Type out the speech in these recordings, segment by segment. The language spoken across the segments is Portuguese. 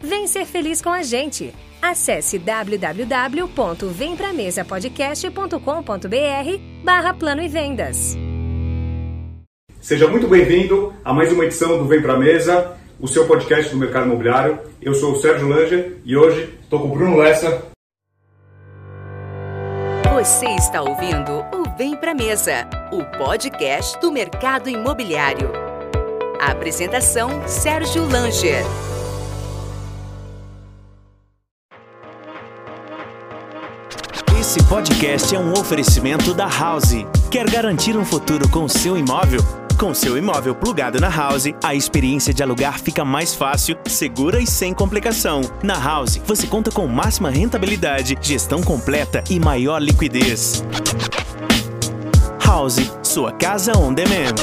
Vem ser feliz com a gente. Acesse www.vempramesapodcast.com.br barra Plano e Vendas. Seja muito bem-vindo a mais uma edição do Vem Pra Mesa, o seu podcast do mercado imobiliário. Eu sou o Sérgio Langer e hoje estou com o Bruno Lessa. Você está ouvindo o Vem Pra Mesa, o podcast do mercado imobiliário. A apresentação Sérgio Langer. Esse podcast é um oferecimento da House. Quer garantir um futuro com seu imóvel? Com seu imóvel plugado na House, a experiência de alugar fica mais fácil, segura e sem complicação. Na House, você conta com máxima rentabilidade, gestão completa e maior liquidez. House, sua casa on demand.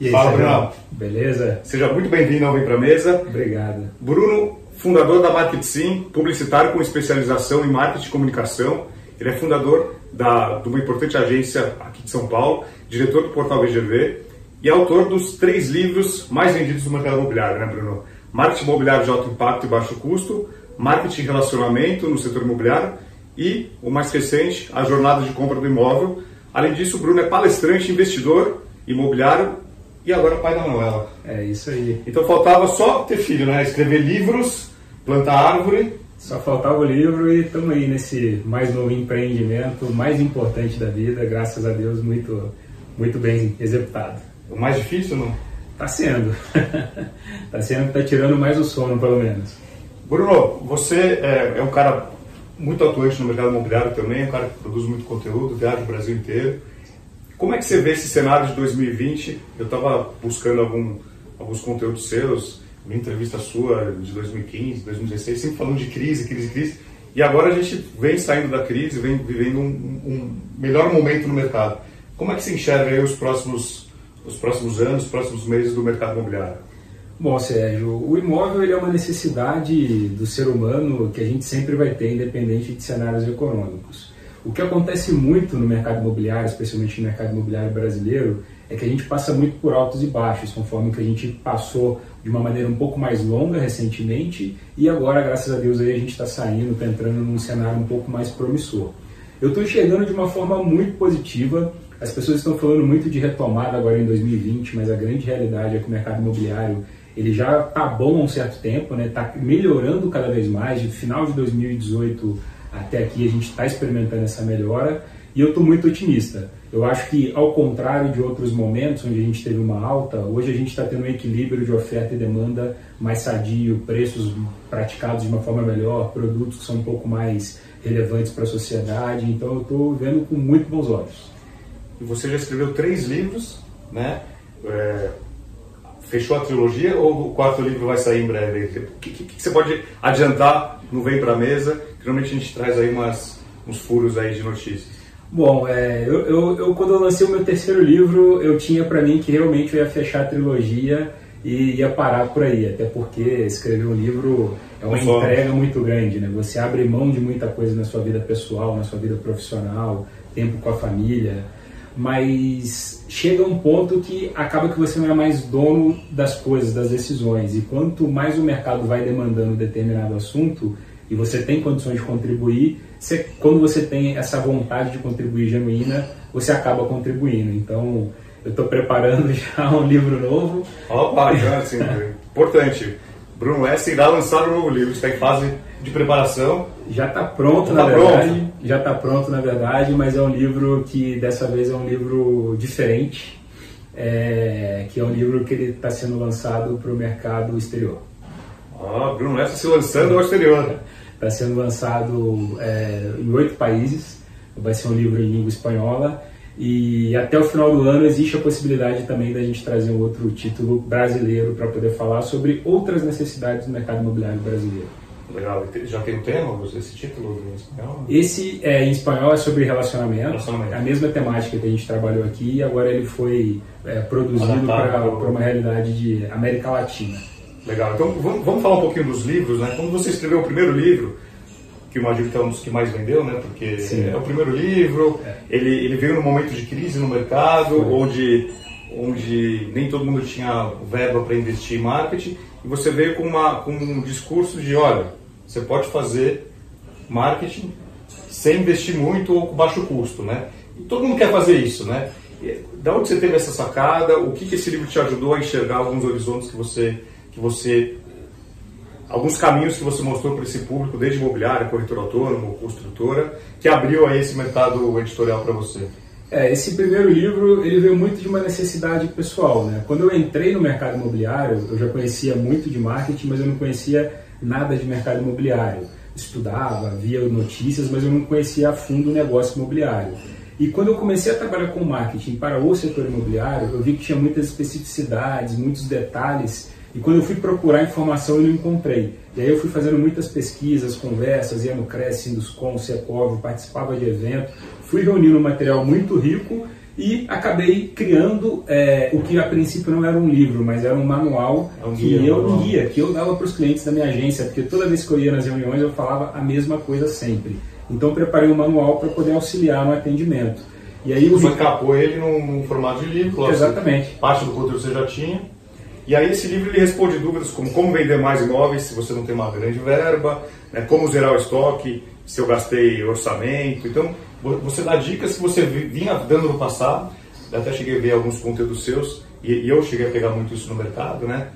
E aí, Fala, Bruno. Beleza? Seja muito bem-vindo ao Vem Pra Mesa. Obrigado. Bruno, fundador da Market Sim, publicitário com especialização em marketing e comunicação. Ele é fundador da, de uma importante agência aqui de São Paulo, diretor do portal VGV e autor dos três livros mais vendidos do mercado imobiliário, né, Bruno? Marketing imobiliário de alto impacto e baixo custo, marketing e relacionamento no setor imobiliário e, o mais recente, a jornada de compra do imóvel. Além disso, o Bruno é palestrante, investidor imobiliário e agora pai da Manuela. É isso aí. Então faltava só ter filho, né? Escrever livros, plantar árvore. Só faltava o livro e estamos aí nesse mais novo empreendimento, mais importante da vida, graças a Deus, muito, muito bem executado. O mais difícil, não? Tá sendo. tá sendo, tá tirando mais o sono, pelo menos. Bruno, você é, é um cara muito atuante no mercado imobiliário também, um cara que produz muito conteúdo, viaja o Brasil inteiro. Como é que você vê esse cenário de 2020? Eu estava buscando algum, alguns conteúdos seus, uma entrevista sua de 2015, 2016, sempre falando de crise, crise, crise. E agora a gente vem saindo da crise, vem vivendo um, um melhor momento no mercado. Como é que você enxerga os próximos, os próximos anos, os próximos meses do mercado imobiliário? Bom, Sérgio, o imóvel ele é uma necessidade do ser humano que a gente sempre vai ter, independente de cenários econômicos. O que acontece muito no mercado imobiliário, especialmente no mercado imobiliário brasileiro, é que a gente passa muito por altos e baixos, conforme que a gente passou de uma maneira um pouco mais longa recentemente e agora, graças a Deus, aí a gente está saindo, está entrando num cenário um pouco mais promissor. Eu estou enxergando de uma forma muito positiva. As pessoas estão falando muito de retomada agora em 2020, mas a grande realidade é que o mercado imobiliário ele já está bom há um certo tempo, está né? Tá melhorando cada vez mais. De final de 2018 até aqui a gente está experimentando essa melhora e eu estou muito otimista. Eu acho que, ao contrário de outros momentos onde a gente teve uma alta, hoje a gente está tendo um equilíbrio de oferta e demanda mais sadio, preços praticados de uma forma melhor, produtos que são um pouco mais relevantes para a sociedade. Então, eu estou vendo com muito bons olhos. E você já escreveu três livros, né? É, fechou a trilogia ou o quarto livro vai sair em breve? O que, que, que você pode adiantar no Vem Pra Mesa? Geralmente a gente traz aí umas, uns furos aí de notícias. Bom, é, eu, eu, eu, quando eu lancei o meu terceiro livro, eu tinha para mim que realmente eu ia fechar a trilogia e ia parar por aí, até porque escrever um livro é uma entrega muito grande, né? Você abre mão de muita coisa na sua vida pessoal, na sua vida profissional, tempo com a família, mas chega um ponto que acaba que você não é mais dono das coisas, das decisões, e quanto mais o mercado vai demandando determinado assunto, e você tem condições de contribuir, você, quando você tem essa vontade de contribuir genuína, você acaba contribuindo. Então, eu estou preparando já um livro novo. Opa, já, assim, importante. Bruno Lessa irá lançar um novo livro, está em fase de preparação. Já está pronto, já na tá verdade. Pronto. Já está pronto, na verdade, mas é um livro que dessa vez é um livro diferente, é, que é um livro que ele está sendo lançado para o mercado exterior. Ah, Bruno Lessa se lançando ao exterior. Está sendo lançado é, em oito países. Vai ser um livro em língua espanhola e até o final do ano existe a possibilidade também da gente trazer um outro título brasileiro para poder falar sobre outras necessidades do mercado imobiliário brasileiro. Legal. Já tem o tema, esse título em espanhol? Esse é, em espanhol é sobre relacionamento. relacionamento. É a mesma temática que a gente trabalhou aqui e agora ele foi é, produzido para uma realidade de América Latina. Legal. Então vamos, vamos falar um pouquinho dos livros. Né? Quando você escreveu o primeiro livro, que imagino que é um dos que mais vendeu, né? Porque Sim. é o primeiro livro, é. ele, ele veio num momento de crise no mercado, onde, onde nem todo mundo tinha verba para investir em marketing, e você veio com, uma, com um discurso de, olha, você pode fazer marketing sem investir muito ou com baixo custo, né? E todo mundo quer fazer isso, né? Da onde você teve essa sacada? O que, que esse livro te ajudou a enxergar alguns horizontes que você, que você alguns caminhos que você mostrou para esse público, desde imobiliária, corretor autônomo, construtora, que abriu aí esse mercado editorial para você? É, esse primeiro livro ele veio muito de uma necessidade pessoal. Né? Quando eu entrei no mercado imobiliário, eu já conhecia muito de marketing, mas eu não conhecia nada de mercado imobiliário. Estudava, via notícias, mas eu não conhecia a fundo o negócio imobiliário. E quando eu comecei a trabalhar com marketing para o setor imobiliário, eu vi que tinha muitas especificidades, muitos detalhes e quando eu fui procurar informação, eu não encontrei. E aí eu fui fazendo muitas pesquisas, conversas, ia no CRES, Induscom, Secov, participava de evento, fui reunindo um material muito rico e acabei criando é, o que a princípio não era um livro, mas era um manual é um que guia, eu um guia, que eu dava para os clientes da minha agência, porque toda vez que eu ia nas reuniões eu falava a mesma coisa sempre. Então preparei um manual para poder auxiliar no atendimento. E aí você encapou ele num, num, formato de livro, Exatamente. Parte do conteúdo você já tinha. E aí esse livro ele responde dúvidas como como vender mais imóveis se você não tem uma grande verba, né, como zerar o estoque se eu gastei orçamento. Então você dá dicas que você vinha dando no passado. Até cheguei a ver alguns conteúdos seus e, e eu cheguei a pegar muito isso no mercado, né?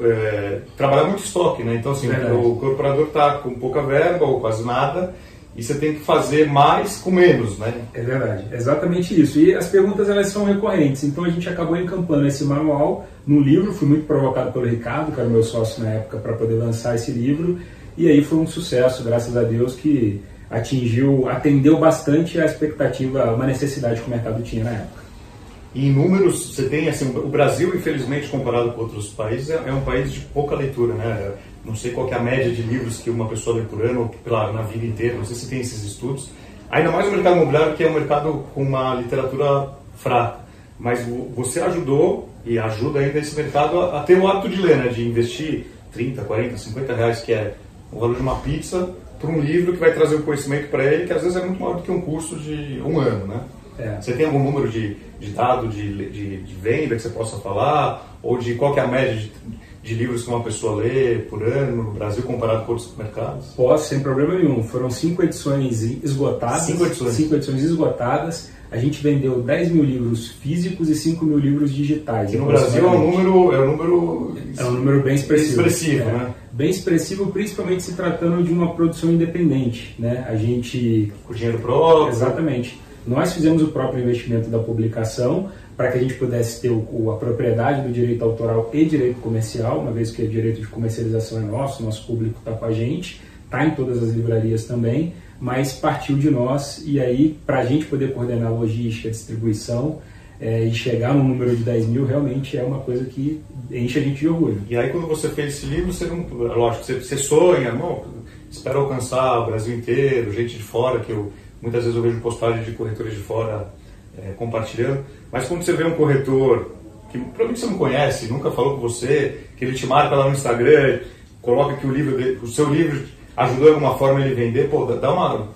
É, trabalhar muito estoque, né? Então assim, o corporador está com pouca verba ou quase nada e você tem que fazer mais com menos, né? É verdade, exatamente isso. E as perguntas elas são recorrentes, então a gente acabou encampando esse manual no livro, fui muito provocado pelo Ricardo, que era meu sócio na época, para poder lançar esse livro, e aí foi um sucesso, graças a Deus, que atingiu, atendeu bastante a expectativa, uma necessidade que o mercado tinha na época. E em números, você tem assim, o Brasil, infelizmente, comparado com outros países, é, é um país de pouca leitura, né? Não sei qual é a média de livros que uma pessoa lê por ano, ou pela, na vida inteira, não sei se tem esses estudos. Ainda mais o mercado imobiliário, que é um mercado com uma literatura fraca. Mas você ajudou e ajuda ainda esse mercado a, a ter o hábito de ler, né? De investir 30, 40, 50 reais, que é o valor de uma pizza, para um livro que vai trazer o conhecimento para ele, que às vezes é muito maior do que um curso de um ano, né? É. Você tem algum número de, de dado de, de, de, venda que você possa falar? Ou de qual é a média de, de livros que uma pessoa lê por ano no Brasil comparado com outros mercados? Posso, sem problema nenhum. Foram cinco edições esgotadas. Cinco edições. Cinco edições esgotadas. A gente vendeu 10 mil livros físicos e 5 mil livros digitais. E no Brasil é um número. É um número, é um número bem expressivo. expressivo é, né? Bem expressivo, principalmente se tratando de uma produção independente. Né? A gente. Com dinheiro próprio. Exatamente. Nós fizemos o próprio investimento da publicação para que a gente pudesse ter o, a propriedade do direito autoral e direito comercial, uma vez que o direito de comercialização é nosso, nosso público está com a gente, está em todas as livrarias também, mas partiu de nós e aí para a gente poder coordenar a logística, a distribuição é, e chegar no número de 10 mil realmente é uma coisa que enche a gente de orgulho. E aí quando você fez esse livro, você não, lógico, você, você sonha, não, espera alcançar o Brasil inteiro, gente de fora, que eu muitas vezes eu vejo postagens de corretores de fora é, compartilhando, mas quando você vê um corretor que provavelmente você não conhece, nunca falou com você, que ele te marca lá no Instagram, coloca que o livro, o seu livro ajudou de alguma forma ele vender, pô, dá uma.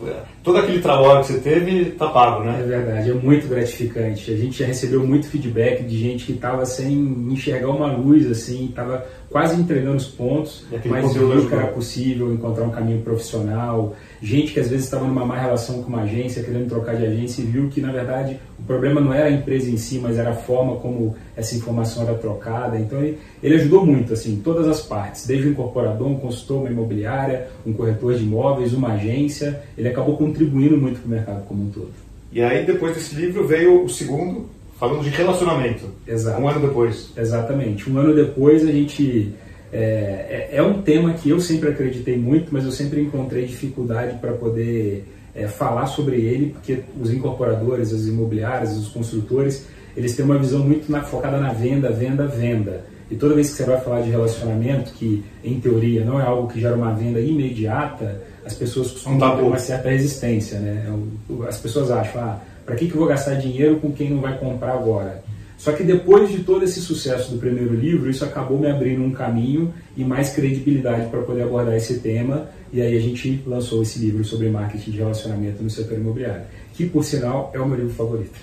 Todo aquele trabalho que você teve tá pago, né? É verdade, é muito gratificante. A gente já recebeu muito feedback de gente que estava sem enxergar uma luz, assim, estava quase entregando os pontos, mas viu que era possível encontrar um caminho profissional gente que às vezes estava numa má relação com uma agência, querendo trocar de agência e viu que na verdade o problema não era a empresa em si, mas era a forma como essa informação era trocada. Então ele, ele ajudou muito, assim, todas as partes, desde o incorporador, um consultor, uma imobiliária, um corretor de imóveis, uma agência. Ele acabou contribuindo muito para o mercado como um todo. E aí depois desse livro veio o segundo, falando de relacionamento. Exato. Um ano depois. Exatamente. Um ano depois a gente é, é, é, um tema que eu sempre acreditei muito, mas eu sempre encontrei dificuldade para poder é, falar sobre ele, porque os incorporadores, as imobiliárias, os construtores, eles têm uma visão muito na, focada na venda, venda, venda. E toda vez que você vai falar de relacionamento, que em teoria não é algo que gera uma venda imediata, as pessoas costumam ter uma certa resistência. Né? É as pessoas acham, ah, para que, que eu vou gastar dinheiro com quem não vai comprar agora? Só que depois de todo esse sucesso do primeiro livro, isso acabou me abrindo um caminho e mais credibilidade para poder abordar esse tema. E aí a gente lançou esse livro sobre marketing de relacionamento no setor imobiliário, que por sinal é o meu livro favorito.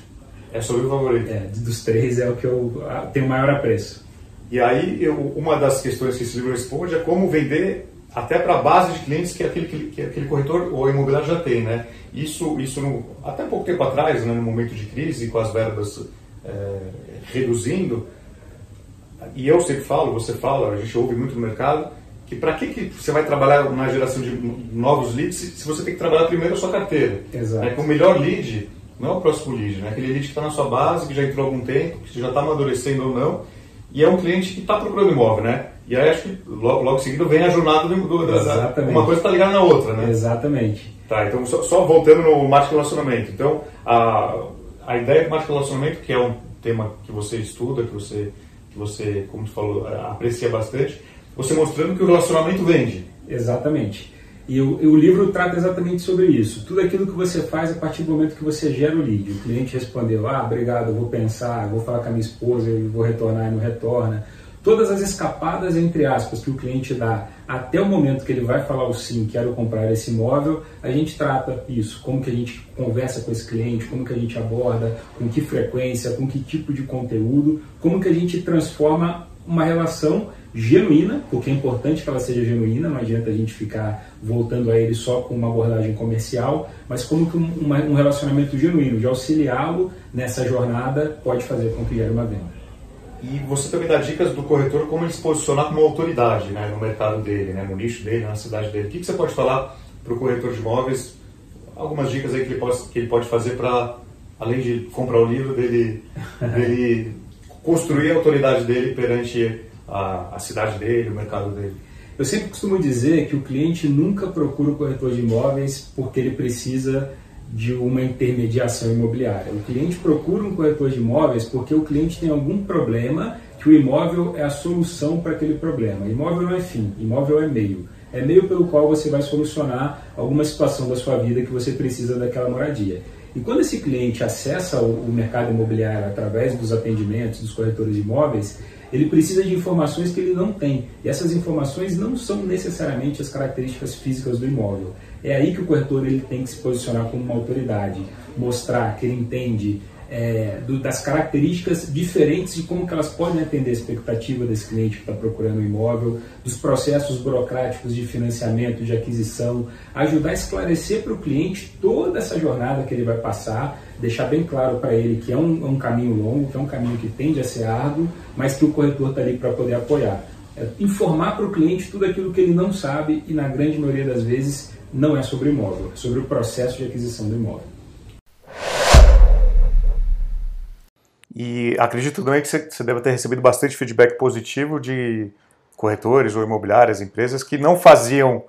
É seu livro favorito? É, dos três é o que eu tenho maior apreço. E aí eu, uma das questões que esse livro responde é como vender até para a base de clientes que aquele, que aquele corretor ou imobiliário já tem, né? Isso, isso no, até pouco tempo atrás, né, no momento de crise, com as verbas é, reduzindo, e eu sempre falo, você fala, a gente ouve muito no mercado, que para que, que você vai trabalhar na geração de novos leads se, você tem que trabalhar primeiro a sua carteira? Exato. É, que o melhor lead não é o próximo lead, né? aquele lead que está na sua base, que já entrou há algum tempo, que já está amadurecendo ou não, e é um cliente que está procurando imóvel, né? E aí acho que logo, logo em seguida vem a jornada do, do da, uma coisa está ligada na outra, né? Exatamente. Tá, então só, só voltando no marketing relacionamento. Então, a, a ideia do marketing relacionamento, que é um tema que você estuda, que você, que você, como tu falou, aprecia bastante, você mostrando que o relacionamento vende. Exatamente. E o, o, livro trata exatamente sobre isso. Tudo aquilo que você faz a partir do momento que você gera o lead. O cliente respondeu, ah, obrigado, vou pensar, vou falar com a minha esposa, vou retornar e não retorna todas as escapadas, entre aspas, que o cliente dá até o momento que ele vai falar o sim, quero comprar esse imóvel, a gente trata isso, como que a gente conversa com esse cliente, como que a gente aborda, com que frequência, com que tipo de conteúdo, como que a gente transforma uma relação genuína, porque é importante que ela seja genuína, não adianta a gente ficar voltando a ele só com uma abordagem comercial, mas como que um, relacionamento genuíno, de auxiliá-lo nessa jornada, pode fazer com que gere uma venda. E você também dá dicas do corretor como ele se posicionar como autoridade né, no mercado dele, né, no nicho dele, na cidade dele. O que, que você pode falar para o corretor de imóveis? Algumas dicas aí que ele pode, que ele pode fazer para, além de comprar o livro, dele, dele construir a autoridade dele perante a, a cidade dele, o mercado dele. Eu sempre costumo dizer que o cliente nunca procura o corretor de imóveis porque ele precisa de uma intermediação imobiliária. O cliente procura um corretor de imóveis porque o cliente tem algum problema que o imóvel é a solução para aquele problema. Imóvel não é fim, imóvel é meio. É meio pelo qual você vai solucionar alguma situação da sua vida que você precisa daquela moradia. E quando esse cliente acessa o mercado imobiliário através dos atendimentos dos corretores de imóveis, ele precisa de informações que ele não tem. E essas informações não são necessariamente as características físicas do imóvel. É aí que o corretor ele tem que se posicionar como uma autoridade, mostrar que ele entende é, do, das características diferentes de como que elas podem atender a expectativa desse cliente que está procurando um imóvel, dos processos burocráticos de financiamento, de aquisição, ajudar a esclarecer para o cliente toda essa jornada que ele vai passar, deixar bem claro para ele que é um, um, caminho longo, que é um caminho que tende a ser árduo, mas que o corretor está ali para poder apoiar. É informar para o cliente tudo aquilo que ele não sabe e, na grande maioria das vezes, não é sobre imóvel, é sobre o processo de aquisição do imóvel. E acredito também que você deve ter recebido bastante feedback positivo de corretores ou imobiliárias, empresas que não faziam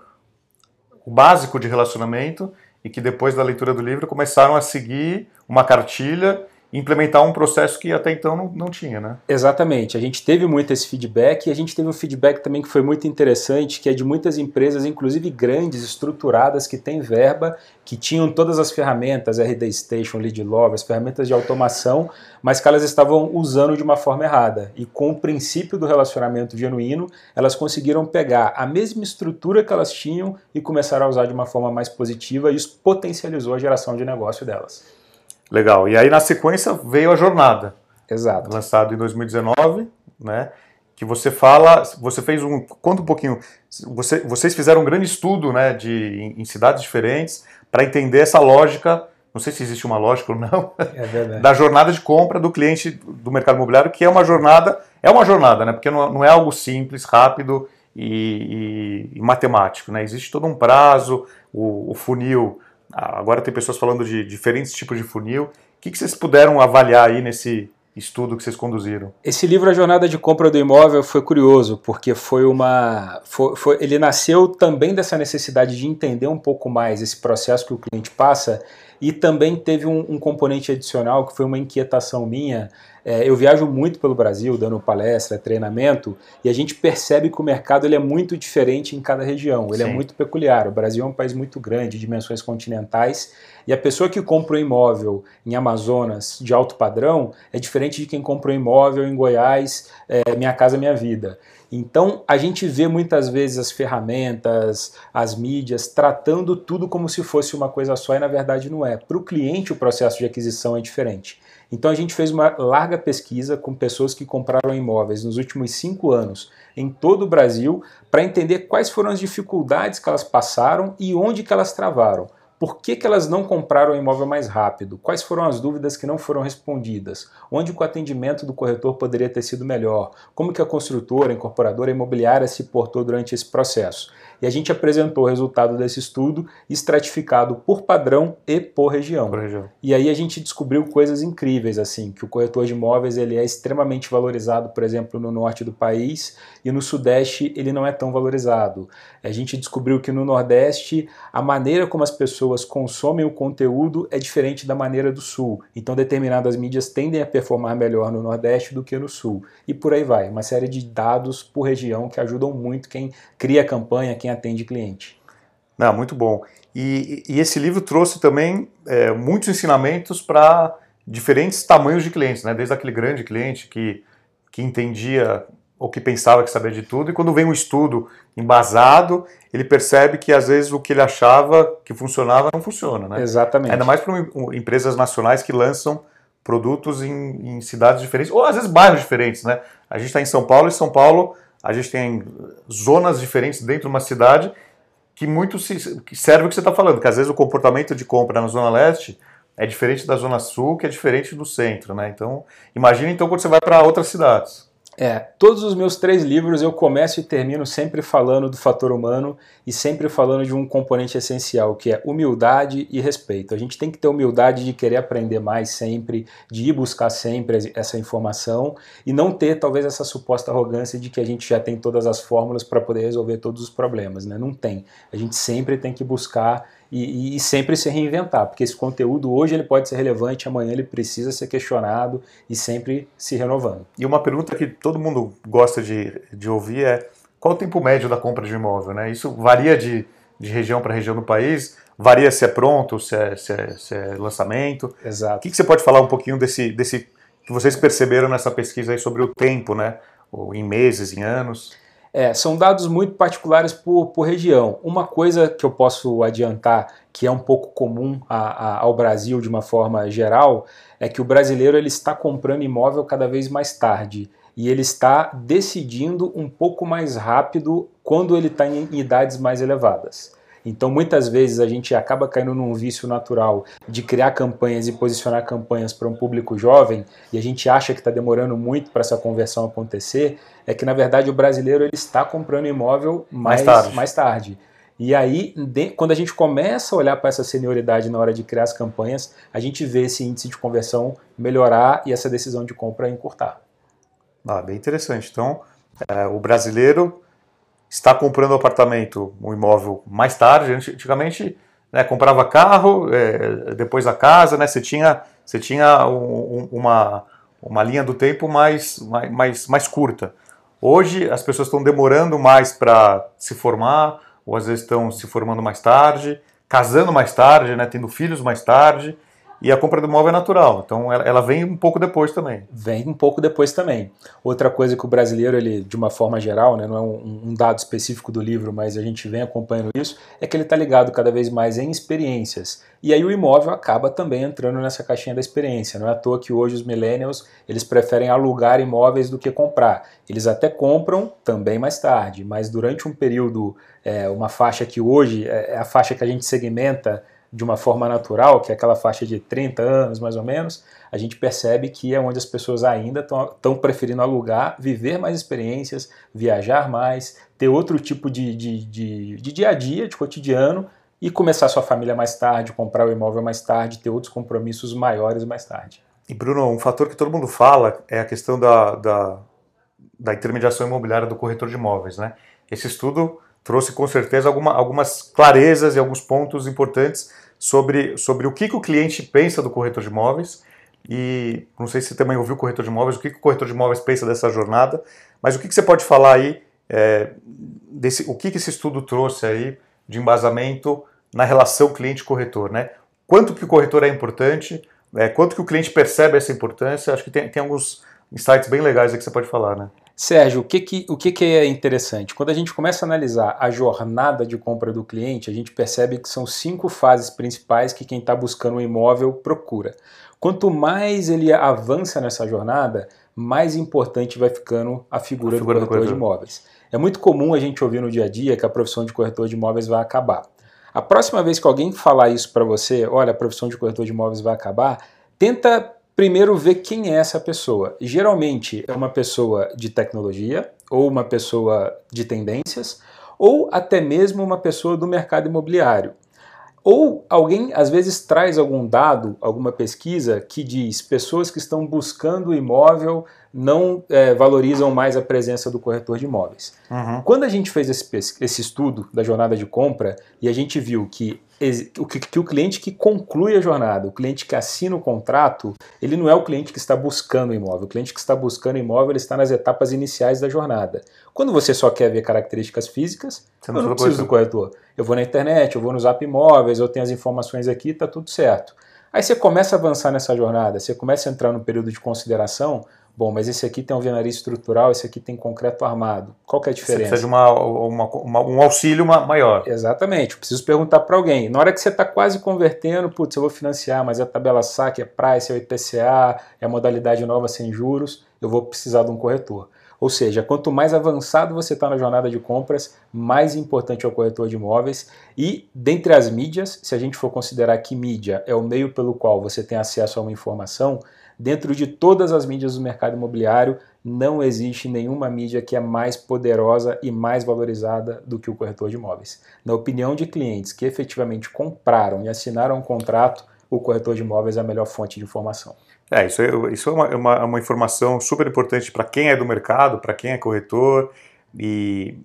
o básico de relacionamento e que depois da leitura do livro começaram a seguir uma cartilha implementar um processo que até então não, não tinha, né? Exatamente. A gente teve muito esse feedback e a gente teve um feedback também que foi muito interessante, que é de muitas empresas, inclusive grandes, estruturadas, que têm verba, que tinham todas as ferramentas, RD Station, Lead Love, as ferramentas de automação, mas que elas estavam usando de uma forma errada. E com o princípio do relacionamento genuíno, elas conseguiram pegar a mesma estrutura que elas tinham e começaram a usar de uma forma mais positiva e isso potencializou a geração de negócio delas. Legal. E aí na sequência veio a jornada. Exato. Lançado em 2019, né? que você fala, você fez um, conta um pouquinho, você, vocês fizeram um grande estudo, né, de, em, em cidades diferentes, para entender essa lógica, não sei se existe uma lógica ou não, é da jornada de compra do cliente do mercado imobiliário, que é uma jornada, é uma jornada, né, porque não, não é algo simples, rápido e, e, e matemático, né, existe todo um prazo, o, o funil, agora tem pessoas falando de diferentes tipos de funil, o que, que vocês puderam avaliar aí nesse estudo que vocês conduziram? Esse livro, A Jornada de Compra do Imóvel, foi curioso, porque foi uma. Foi, foi, ele nasceu também dessa necessidade de entender um pouco mais esse processo que o cliente passa e também teve um, um componente adicional que foi uma inquietação minha. É, eu viajo muito pelo Brasil, dando palestra, treinamento, e a gente percebe que o mercado ele é muito diferente em cada região, ele é Sim. é muito peculiar. O Brasil é um país muito grande, dimensões continentais, e a pessoa que compra um imóvel em Amazonas de alto padrão é diferente de quem compra um imóvel em Goiás, é, Minha Casa Minha Vida. Então, a gente vê muitas vezes as ferramentas, as mídias, tratando tudo como se fosse uma coisa só e na verdade não é. Para o cliente, o processo de aquisição é diferente. Então, a gente fez uma larga pesquisa com pessoas que compraram imóveis nos últimos cinco anos em todo o Brasil para entender quais foram as dificuldades que elas passaram e onde que elas travaram. Por que, que elas não compraram o imóvel mais rápido? Quais foram as dúvidas que não foram respondidas? Onde o atendimento do corretor poderia ter sido melhor? Como que a construtora, incorporadora imobiliária se portou durante esse processo? E a gente apresentou o resultado desse estudo estratificado por padrão e por região. por região. E aí a gente descobriu coisas incríveis, assim, que o corretor de imóveis ele é extremamente valorizado, por exemplo, no norte do país, e no sudeste ele não é tão valorizado. A gente descobriu que no nordeste a maneira como as pessoas consomem o conteúdo é diferente da maneira do sul. Então determinadas mídias tendem a performar melhor no nordeste do que no sul. E por aí vai, uma série de dados por região que ajudam muito quem cria campanha, quem atende cliente. Não, muito bom. E, e esse livro trouxe também é, muitos ensinamentos para diferentes tamanhos de clientes, né? desde aquele grande cliente que, que entendia ou que pensava que sabia de tudo, e quando vem um estudo embasado, ele percebe que às vezes o que ele achava que funcionava não funciona. Né? Exatamente. Ainda mais para empresas nacionais que lançam produtos em, em, cidades diferentes, ou às vezes bairros diferentes. Né? A gente está em São Paulo e São Paulo a gente tem zonas diferentes dentro de uma cidade que muito se, que serve o que você está falando, que às vezes o comportamento de compra na Zona Leste é diferente da Zona Sul, que é diferente do centro, né? Então, imagine então quando você vai para outras cidades. É, todos os meus três livros eu começo e termino sempre falando do fator humano e sempre falando de um componente essencial, que é humildade e respeito. A gente tem que ter humildade de querer aprender mais sempre, de ir buscar sempre essa informação e não ter talvez essa suposta arrogância de que a gente já tem todas as fórmulas para poder resolver todos os problemas, né? Não tem. A gente sempre tem que buscar e, e, sempre se reinventar, porque esse conteúdo hoje ele pode ser relevante, amanhã ele precisa ser questionado e sempre se renovando. E uma pergunta que todo mundo gosta de, de ouvir é qual o tempo médio da compra de um imóvel? Né? Isso varia de, de região para região do país, varia se é pronto, se é, se é, se é lançamento. Exato. O que, que, você pode falar um pouquinho desse, desse que vocês perceberam nessa pesquisa aí sobre o tempo, né? Ou em meses, em anos? É, são dados muito particulares por, por região. Uma coisa que eu posso adiantar, que é um pouco comum a, a, ao Brasil de uma forma geral, é que o brasileiro ele está comprando imóvel cada vez mais tarde e ele está decidindo um pouco mais rápido quando ele está em idades mais elevadas. Então, muitas vezes a gente acaba caindo num vício natural de criar campanhas e posicionar campanhas para um público jovem e a gente acha que está demorando muito para essa conversão acontecer. É que, na verdade, o brasileiro ele está comprando imóvel mais, mais tarde. Mais tarde. E aí, quando a gente começa a olhar para essa senioridade na hora de criar as campanhas, a gente vê esse índice de conversão melhorar e essa decisão de compra encurtar. Ah, bem interessante. Então, é, o brasileiro está comprando um apartamento, um imóvel mais tarde. Antigamente, né, comprava carro, é, depois a casa, né, você tinha, você tinha um, uma, uma linha do tempo mais, mais, mais curta. Hoje, as pessoas estão demorando mais para se formar, ou às vezes estão se formando mais tarde, casando mais tarde, né, tendo filhos mais tarde. E a compra do imóvel é natural. Então ela, vem um pouco depois também. Vem um pouco depois também. Outra coisa que o brasileiro, ele, de uma forma geral, né, não é um, um dado específico do livro, mas a gente vem acompanhando isso, é que ele está ligado cada vez mais em experiências. E aí o imóvel acaba também entrando nessa caixinha da experiência. Não é à toa que hoje os millennials eles preferem alugar imóveis do que comprar. Eles até compram também mais tarde, mas durante um período, é, uma faixa que hoje é, é a faixa que a gente segmenta de uma forma natural, que é aquela faixa de 30 anos mais ou menos, a gente percebe que é onde as pessoas ainda estão preferindo alugar, viver mais experiências, viajar mais, ter outro tipo de, de, de, de dia a dia, de cotidiano, e começar sua família mais tarde, comprar o imóvel mais tarde, ter outros compromissos maiores mais tarde. E Bruno, um fator que todo mundo fala é a questão da, da, da intermediação imobiliária do corretor de imóveis. Né? Esse estudo trouxe com certeza alguma, algumas clarezas e alguns pontos importantes sobre, sobre o que, que o cliente pensa do corretor de imóveis e não sei se você também ouviu o corretor de imóveis, o que, que o corretor de imóveis pensa dessa jornada, mas o que, que você pode falar aí, é, desse, o que, que esse estudo trouxe aí de embasamento na relação cliente-corretor, né? Quanto que o corretor é importante, é, quanto que o cliente percebe essa importância, acho que tem, tem alguns insights bem legais aí que você pode falar, né? Sérgio, o que, que, o que, que é interessante? Quando a gente começa a analisar a jornada de compra do cliente, a gente percebe que são cinco fases principais que quem está buscando um imóvel procura. Quanto mais ele avança nessa jornada, mais importante vai ficando a figura, a figura do, corretor do corretor de imóveis. É muito comum a gente ouvir no dia a dia que a profissão de corretor de imóveis vai acabar. A próxima vez que alguém falar isso para você, olha, a profissão de corretor de imóveis vai acabar, tenta primeiro ver quem é essa pessoa. Geralmente é uma pessoa de tecnologia, ou uma pessoa de tendências, ou até mesmo uma pessoa do mercado imobiliário. Ou alguém às vezes traz algum dado, alguma pesquisa que diz pessoas que estão buscando imóvel não é, valorizam mais a presença do corretor de imóveis. Uhum. Quando a gente fez esse, esse estudo da jornada de compra e a gente viu que o que, que, o cliente que conclui a jornada, o cliente que assina o contrato, ele não é o cliente que está buscando o imóvel. O cliente que está buscando o imóvel ele está nas etapas iniciais da jornada. Quando você só quer ver características físicas, você não eu não preciso do corretor. Eu vou na internet, eu vou no Zap Imóveis, eu tenho as informações aqui, está tudo certo. Aí você começa a avançar nessa jornada, você começa a entrar no período de consideração, Bom, mas esse aqui tem alvenaria estrutural, esse aqui tem concreto armado. Qual que é a diferença? Você precisa de uma, uma, uma, um auxílio maior. Exatamente. Eu preciso perguntar para alguém. Na hora que você está quase convertendo, putz, eu vou financiar, mas é a tabela SAC, é price, é o IPCA, é a modalidade nova sem juros, eu vou precisar de um corretor. Ou seja, quanto mais avançado você está na jornada de compras, mais importante é o corretor de imóveis. E dentre as mídias, se a gente for considerar que mídia é o meio pelo qual você tem acesso a uma informação, Dentro de todas as mídias do mercado imobiliário, não existe nenhuma mídia que é mais poderosa e mais valorizada do que o corretor de imóveis. Na opinião de clientes que efetivamente compraram e assinaram um contrato, o corretor de imóveis é a melhor fonte de informação. É, isso é, isso é uma, é uma, é uma informação super importante para quem é do mercado, para quem é corretor e,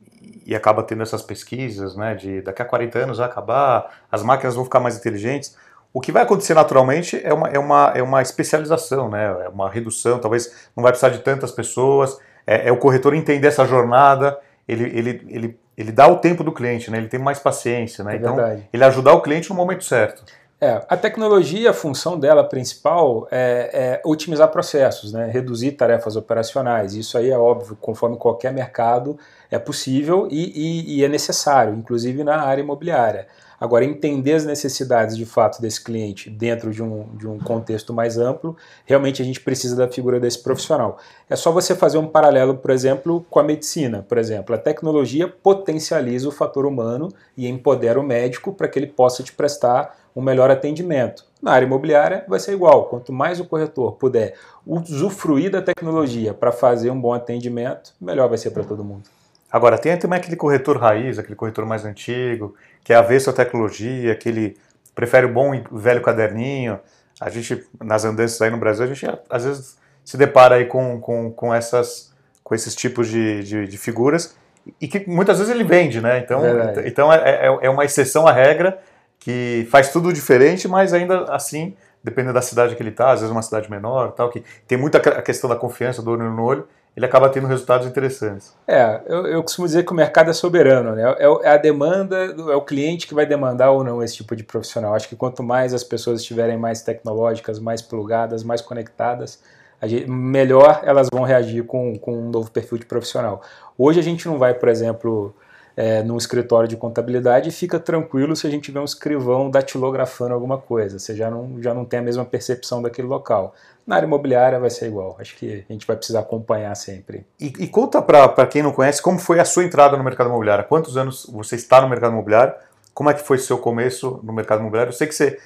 e acaba tendo essas pesquisas, né, de daqui a 40 anos vai acabar, as máquinas vão ficar mais inteligentes. O que vai acontecer naturalmente é uma, é uma, é uma especialização, né? é uma redução, talvez não vai precisar de tantas pessoas, é, é o corretor entender essa jornada, ele, ele, ele, ele dá o tempo do cliente, né? ele tem mais paciência, né? É então verdade. ele ajudar o cliente no momento certo. É, a tecnologia, a função dela principal é, é, otimizar processos, né? reduzir tarefas operacionais. Isso aí é óbvio, conforme qualquer mercado é possível e, e, e é necessário, inclusive na área imobiliária. Agora, entender as necessidades de fato desse cliente dentro de um, de um contexto mais amplo, realmente a gente precisa da figura desse profissional. É só você fazer um paralelo, por exemplo, com a medicina. Por exemplo, a tecnologia potencializa o fator humano e empodera o médico para que ele possa te prestar um melhor atendimento. Na área imobiliária vai ser igual. Quanto mais o corretor puder usufruir da tecnologia para fazer um bom atendimento, melhor vai ser para todo mundo. Agora, tem também aquele corretor raiz, aquele corretor mais antigo, que é avesso à tecnologia, que ele prefere o bom e velho caderninho. A gente, nas andanças aí no Brasil, a gente às vezes se depara aí com, com, com, essas, com esses tipos de, de, de figuras e que muitas vezes ele vende, né? Então, então é, é, é uma exceção à regra que faz tudo diferente, mas ainda assim, dependendo da cidade que ele está, às vezes uma cidade menor, tal, que tem muita a questão da confiança do olho no olho, ele acaba tendo resultados interessantes. É, eu, eu costumo dizer que o mercado é soberano, né? É, é, a demanda, é o cliente que vai demandar ou não esse tipo de profissional. Acho que quanto mais as pessoas estiverem mais tecnológicas, mais plugadas, mais conectadas, gente, melhor elas vão reagir com, com um novo perfil de profissional. Hoje a gente não vai, por exemplo, é, num escritório de contabilidade e fica tranquilo se a gente vê um escrivão datilografando alguma coisa. Você já não, já não tem a mesma percepção daquele local. Na área imobiliária vai ser igual. Acho que a gente vai precisar acompanhar sempre. E, e conta para quem não conhece como foi a sua entrada no mercado imobiliário. Quantos anos você está no mercado imobiliário? Como é que foi seu começo no mercado imobiliário? Eu sei que você,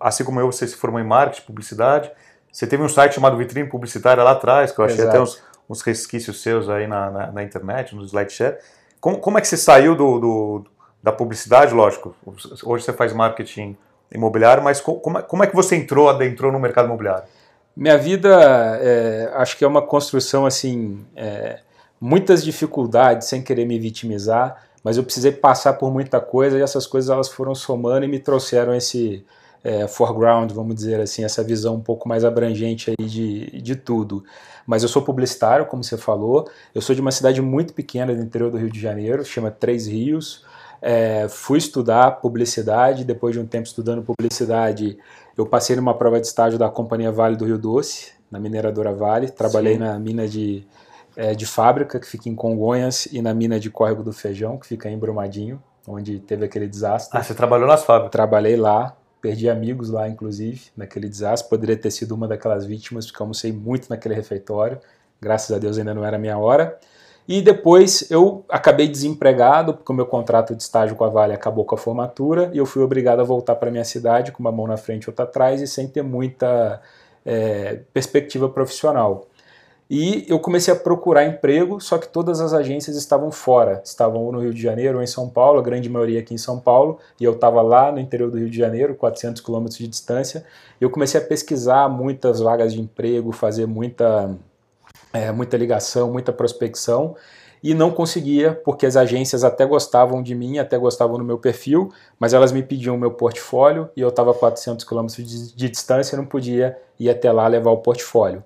assim como eu, você se formou em marketing, publicidade. Você teve um site chamado Vitrine Publicitária lá atrás, que eu achei Exato. até uns, uns resquícios seus aí na, na, na internet, no SlideShare. Como, como é que você saiu do, do, da publicidade, lógico? Hoje você faz marketing imobiliário, mas como, como é que você entrou, adentrou no mercado imobiliário? Minha vida, é, acho que é uma construção assim, é, muitas dificuldades, sem querer me vitimizar, mas eu precisei passar por muita coisa e essas coisas elas foram somando e me trouxeram esse é, foreground, vamos dizer assim, essa visão um pouco mais abrangente aí de, de tudo. Mas eu sou publicitário, como você falou. Eu sou de uma cidade muito pequena do interior do Rio de Janeiro, chama Três Rios. É, fui estudar publicidade. Depois de um tempo estudando publicidade, eu passei numa prova de estágio da Companhia Vale do Rio Doce, na mineradora Vale. Trabalhei Sim. na mina de, é, de fábrica, que fica em Congonhas, e na mina de Córrego do Feijão, que fica em Brumadinho, onde teve aquele desastre. Ah, você trabalhou nas fábricas? Trabalhei lá. Perdi amigos lá, inclusive, naquele desastre. Poderia ter sido uma daquelas vítimas, porque eu almocei muito naquele refeitório. Graças a Deus ainda não era minha hora. E depois eu acabei desempregado, porque o meu contrato de estágio com a Vale acabou com a formatura, e eu fui obrigado a voltar para minha cidade com uma mão na frente e outra atrás, e sem ter muita é, perspectiva profissional. E eu comecei a procurar emprego, só que todas as agências estavam fora. Estavam ou no Rio de Janeiro ou em São Paulo, a grande maioria aqui em São Paulo, e eu estava lá no interior do Rio de Janeiro, 400 quilômetros de distância. Eu comecei a pesquisar muitas vagas de emprego, fazer muita, é, muita ligação, muita prospecção, e não conseguia, porque as agências até gostavam de mim, até gostavam do meu perfil, mas elas me pediam o meu portfólio, e eu estava a 400 quilômetros de, de distância, não podia ir até lá levar o portfólio.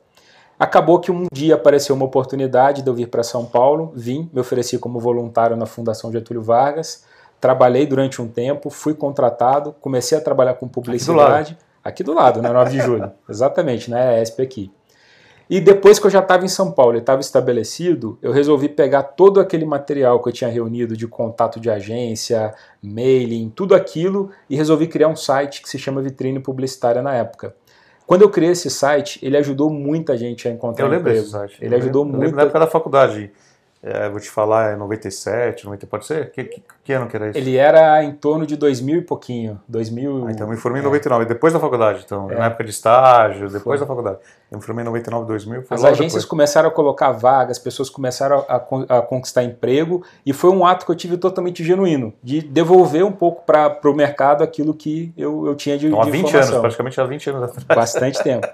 Acabou que um dia apareceu uma oportunidade de eu vir para São Paulo, vim, me ofereci como voluntário na Fundação Getúlio Vargas, trabalhei durante um tempo, fui contratado, comecei a trabalhar com publicidade. Aqui do lado, aqui do lado na 9 de julho, exatamente, na né, ESP aqui. E depois que eu já estava em São Paulo e estava estabelecido, eu resolvi pegar todo aquele material que eu tinha reunido de contato de agência, mailing, tudo aquilo e resolvi criar um site que se chama Vitrine Publicitária na época. Quando eu criei esse site, ele ajudou muita gente a encontrar eu lembro emprego. Site. Ele eu ajudou lembro, muito. Eu lembro na época da faculdade. É, vou te falar, é 97, 90, pode ser? Que, que, que, ano que era isso? Ele era em torno de 2000 e pouquinho. 2000, ah, então eu me formei em é. 99, depois da faculdade, então, é. na época de estágio, depois foi. da faculdade. Eu me formei em 99, 2000. As agências depois. começaram a colocar vagas, as pessoas começaram a, a, a, conquistar emprego, e foi um ato que eu tive totalmente genuíno, de devolver um pouco para o mercado aquilo que eu, eu tinha de, então, de há 20 informação. anos, praticamente há 20 anos atrás. Bastante tempo.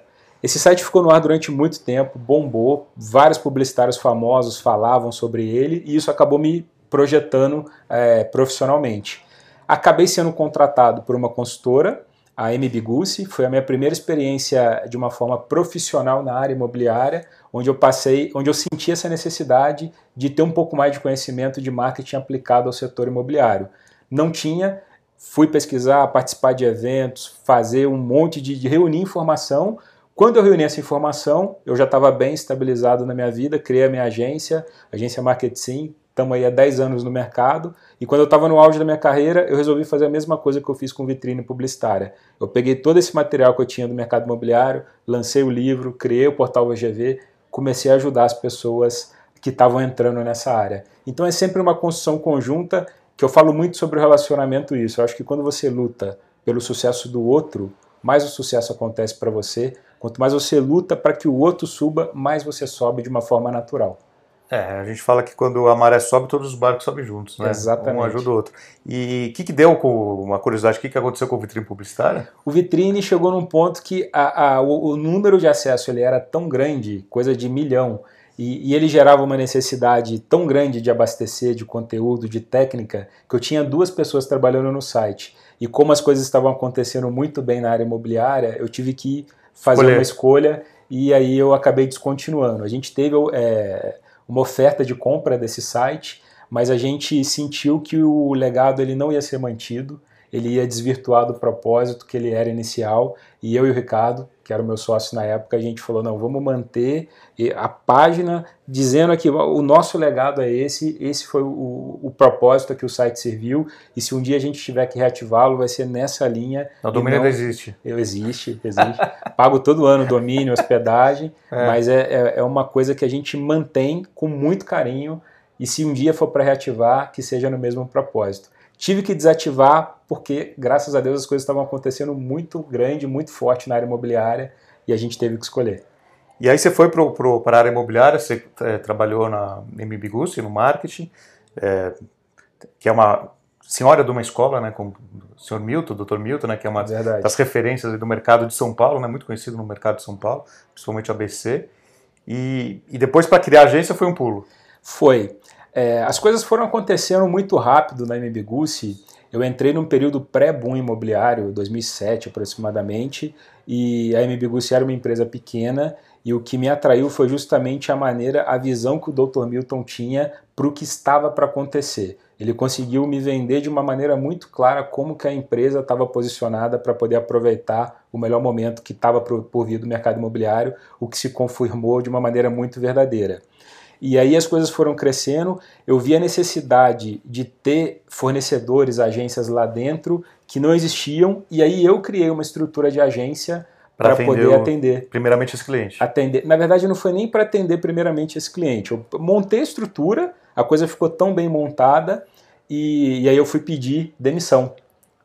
Esse site ficou no ar durante muito tempo, bombou, vários publicitários famosos falavam sobre ele e isso acabou me projetando é, profissionalmente. Acabei sendo contratado por uma consultora, a MB Gussi, foi a minha primeira experiência de uma forma profissional na área imobiliária, onde eu passei, onde eu senti essa necessidade de ter um pouco mais de conhecimento de marketing aplicado ao setor imobiliário. Não tinha, fui pesquisar, participar de eventos, fazer um monte de, de reunir informação quando eu reuni essa informação, eu já estava bem estabilizado na minha vida, criei a minha agência, agência Marketing, estamos aí há 10 anos no mercado, e quando eu estava no auge da minha carreira, eu resolvi fazer a mesma coisa que eu fiz com vitrine publicitária. Eu peguei todo esse material que eu tinha do mercado imobiliário, lancei o livro, criei o portal VGV, comecei a ajudar as pessoas que estavam entrando nessa área. Então é sempre uma construção conjunta que eu falo muito sobre o relacionamento isso. Eu acho que quando você luta pelo sucesso do outro, mais o sucesso acontece para você, Quanto mais você luta para que o outro suba, mais você sobe de uma forma natural. É, a gente fala que quando a maré sobe, todos os barcos sobem juntos, né? Exatamente. Um ajuda o outro. E o que, que deu com uma curiosidade? O que, que aconteceu com o vitrine publicitário? O vitrine chegou num ponto que a, a, o, o, número de acesso ele era tão grande, coisa de milhão, e, e, ele gerava uma necessidade tão grande de abastecer de conteúdo, de técnica, que eu tinha duas pessoas trabalhando no site. E como as coisas estavam acontecendo muito bem na área imobiliária, eu tive que fazer Escolher. uma escolha e aí eu acabei descontinuando. A gente teve é, uma oferta de compra desse site, mas a gente sentiu que o legado ele não ia ser mantido, ele ia desvirtuar do propósito que ele era inicial, e eu e o Ricardo, que era o meu sócio na época, a gente falou, não, vamos manter a página dizendo aqui, o nosso legado é esse, esse foi o, o propósito que o site serviu, e se um dia a gente tiver que reativá-lo, vai ser nessa linha. O domínio não existe. Eu existe, existe. Pago todo ano domínio, hospedagem, é. mas é, é, é uma coisa que a gente mantém com muito carinho, e se um dia for para reativar, que seja no mesmo propósito. Tive que desativar porque, graças a Deus, as coisas estavam acontecendo muito grande, muito forte na área imobiliária e a gente teve que escolher. E aí você foi para a área imobiliária, você é, trabalhou na MB Gussi, no marketing, é, que é uma senhora de uma escola, né, com o senhor Milton, o Dr. Milton, né, que é uma Verdade. das referências do mercado de São Paulo, né, muito conhecido no mercado de São Paulo, principalmente ABC. E, e depois para criar a agência foi um pulo. Foi. É, as coisas foram acontecendo muito rápido na MB Gussi. Eu entrei num período pré-boom imobiliário, 2007 aproximadamente, e a MB Gussi era uma empresa pequena e o que me atraiu foi justamente a maneira, a visão que o Dr. Milton tinha para o que estava para acontecer. Ele conseguiu me vender de uma maneira muito clara como que a empresa estava posicionada para poder aproveitar o melhor momento que estava por vir do mercado imobiliário, o que se confirmou de uma maneira muito verdadeira. E aí as coisas foram crescendo, eu vi a necessidade de ter fornecedores, agências lá dentro que não existiam, e aí eu criei uma estrutura de agência para poder atender. Primeiramente esse cliente. Atender. Na verdade, não foi nem para atender primeiramente esse cliente. Eu montei a estrutura, a coisa ficou tão bem montada, e, e aí eu fui pedir demissão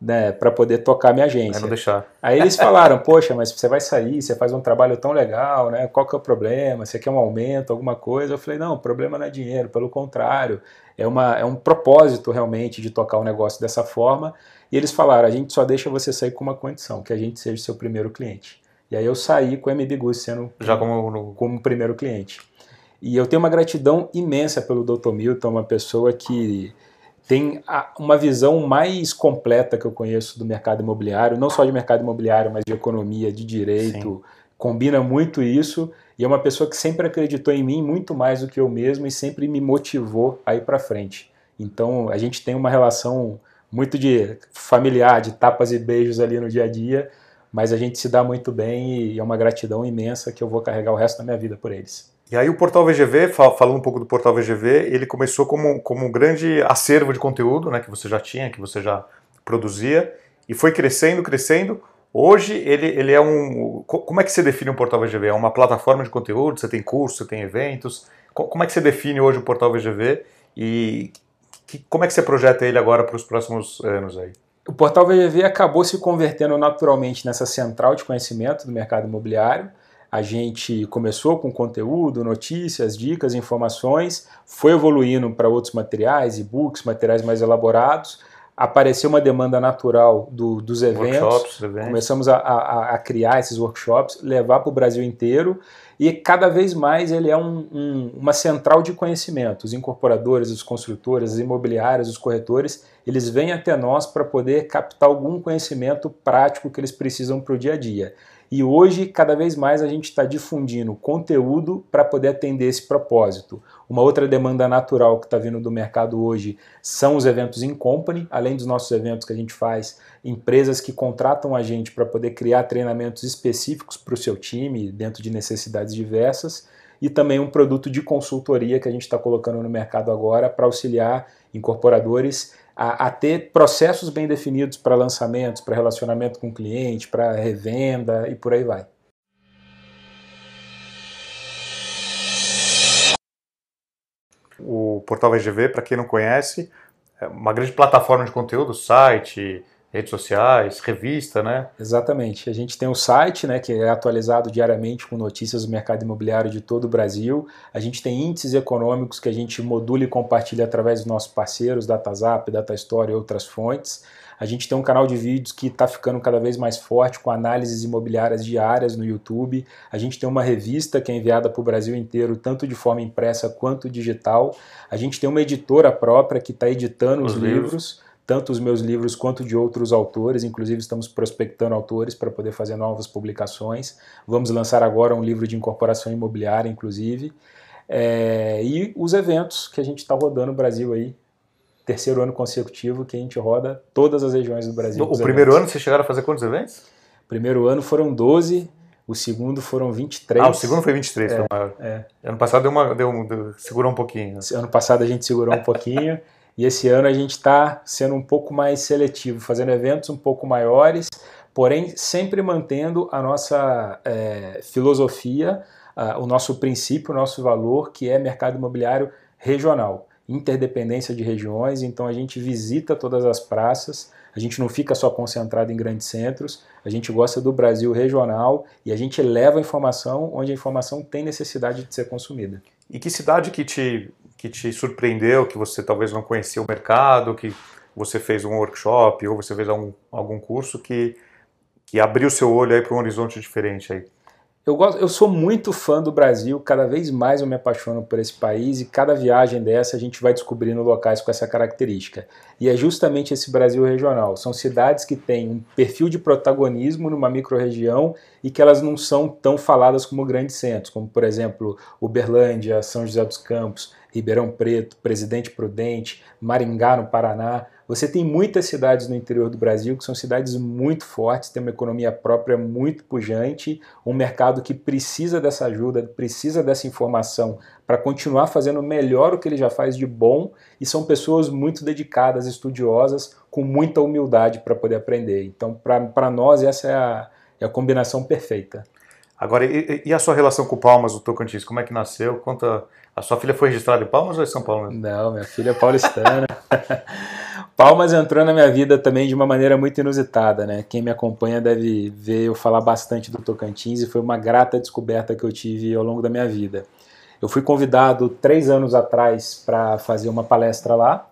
né, para poder tocar minha agência. É não deixar. Aí eles falaram, poxa, mas você vai sair, você faz um trabalho tão legal, né? Qual que é o problema? Você quer um aumento, alguma coisa? Eu falei, não, o problema não é dinheiro, pelo contrário, é, uma, é um propósito realmente de tocar o um negócio dessa forma. E eles falaram, a gente só deixa você sair com uma condição, que a gente seja seu primeiro cliente. E aí eu saí com o MB Gus sendo já como, no... como primeiro cliente. E eu tenho uma gratidão imensa pelo Dr. Milton, uma pessoa que tem uma visão mais completa que eu conheço do mercado imobiliário, não só de mercado imobiliário, mas de economia, de direito, Sim. combina muito isso e é uma pessoa que sempre acreditou em mim muito mais do que eu mesmo e sempre me motivou a ir para frente. Então a gente tem uma relação muito de familiar, de tapas e beijos ali no dia a dia, mas a gente se dá muito bem e é uma gratidão imensa que eu vou carregar o resto da minha vida por eles. E aí o portal VGV, falando um pouco do portal VGV, ele começou como, como um grande acervo de conteúdo, né, que você já tinha, que você já produzia, e foi crescendo, crescendo. Hoje ele, ele é um... Como é que você define um portal VGV? É uma plataforma de conteúdo? Você tem curso, você tem eventos? Como é que você define hoje o portal VGV e que, como é que você projeta ele agora para os próximos anos aí? O portal VGV acabou se convertendo naturalmente nessa central de conhecimento do mercado imobiliário, a gente começou com conteúdo, notícias, dicas, informações, foi evoluindo para outros materiais, e-books, materiais mais elaborados. Apareceu uma demanda natural do, dos eventos. Workshops, eventos. Começamos a, a, a, criar esses workshops, levar para o Brasil inteiro e cada vez mais ele é um, um, uma central de conhecimento. Os incorporadores, os construtores, as imobiliárias, os corretores, eles vêm até nós para poder captar algum conhecimento prático que eles precisam para o dia a dia. E hoje, cada vez mais, a gente está difundindo conteúdo para poder atender esse propósito. Uma outra demanda natural que está vindo do mercado hoje são os eventos em company, além dos nossos eventos que a gente faz, empresas que contratam a gente para poder criar treinamentos específicos para o seu time, dentro de necessidades diversas, e também um produto de consultoria que a gente está colocando no mercado agora para auxiliar incorporadores a, a ter processos bem definidos para lançamentos, para relacionamento com o cliente, para revenda e por aí vai. O portal VGV, para quem não conhece, é uma grande plataforma de conteúdo, site, redes sociais, revista, né? Exatamente. A gente tem o site, né, que é atualizado diariamente com notícias do mercado imobiliário de todo o Brasil. A gente tem índices econômicos que a gente modula e compartilha através dos nossos parceiros, DataZap, DataStore e outras fontes. A gente tem um canal de vídeos que está ficando cada vez mais forte com análises imobiliárias diárias no YouTube. A gente tem uma revista que é enviada para o Brasil inteiro, tanto de forma impressa quanto digital. A gente tem uma editora própria que está editando os, os livros. livros tanto os meus livros quanto de outros autores, inclusive estamos prospectando autores para poder fazer novas publicações. Vamos lançar agora um livro de incorporação imobiliária, inclusive. É, e os eventos que a gente está rodando no Brasil aí, terceiro ano consecutivo que a gente roda todas as regiões do Brasil. O primeiro eventos. ano vocês chegaram a fazer quantos eventos? Primeiro ano foram 12, o segundo foram 23. Ah, o segundo foi 23, é, foi maior. É. Ano passado deu uma, deu, deu, segurou um pouquinho. Ano passado a gente segurou um pouquinho. E esse ano a gente está sendo um pouco mais seletivo, fazendo eventos um pouco maiores, porém sempre mantendo a nossa é, filosofia, o nosso princípio, o nosso valor, que é mercado imobiliário regional, interdependência de regiões. Então a gente visita todas as praças, a gente não fica só concentrado em grandes centros, a gente gosta do Brasil regional e a gente leva a informação onde a informação tem necessidade de ser consumida. E que cidade que te, que te surpreendeu, que você talvez não conhecia o mercado, que você fez um workshop ou você fez algum, algum curso que, que abriu seu olho aí para um horizonte diferente aí? Eu, gosto, eu sou muito fã do Brasil, cada vez mais eu me apaixono por esse país e cada viagem dessa a gente vai descobrindo locais com essa característica. E é justamente esse Brasil regional. São cidades que têm um perfil de protagonismo numa microrregião e que elas não são tão faladas como grandes centros, como por exemplo Uberlândia, São José dos Campos, Ribeirão Preto, Presidente Prudente, Maringá no Paraná. Você tem muitas cidades no interior do Brasil que são cidades muito fortes, têm uma economia própria muito pujante, um mercado que precisa dessa ajuda, precisa dessa informação para continuar fazendo melhor o que ele já faz de bom e são pessoas muito dedicadas, estudiosas, com muita humildade para poder aprender. Então, para nós, essa é a, é a combinação perfeita. Agora, e, e, a sua relação com Palmas, o Tocantins, como é que nasceu? Conta. A sua filha foi registrada em Palmas ou em São Paulo? Não, minha filha é paulistana. Palmas entrou na minha vida também de uma maneira muito inusitada, né? Quem me acompanha deve ver eu falar bastante do Tocantins e foi uma grata descoberta que eu tive ao longo da minha vida. Eu fui convidado três anos atrás para fazer uma palestra lá,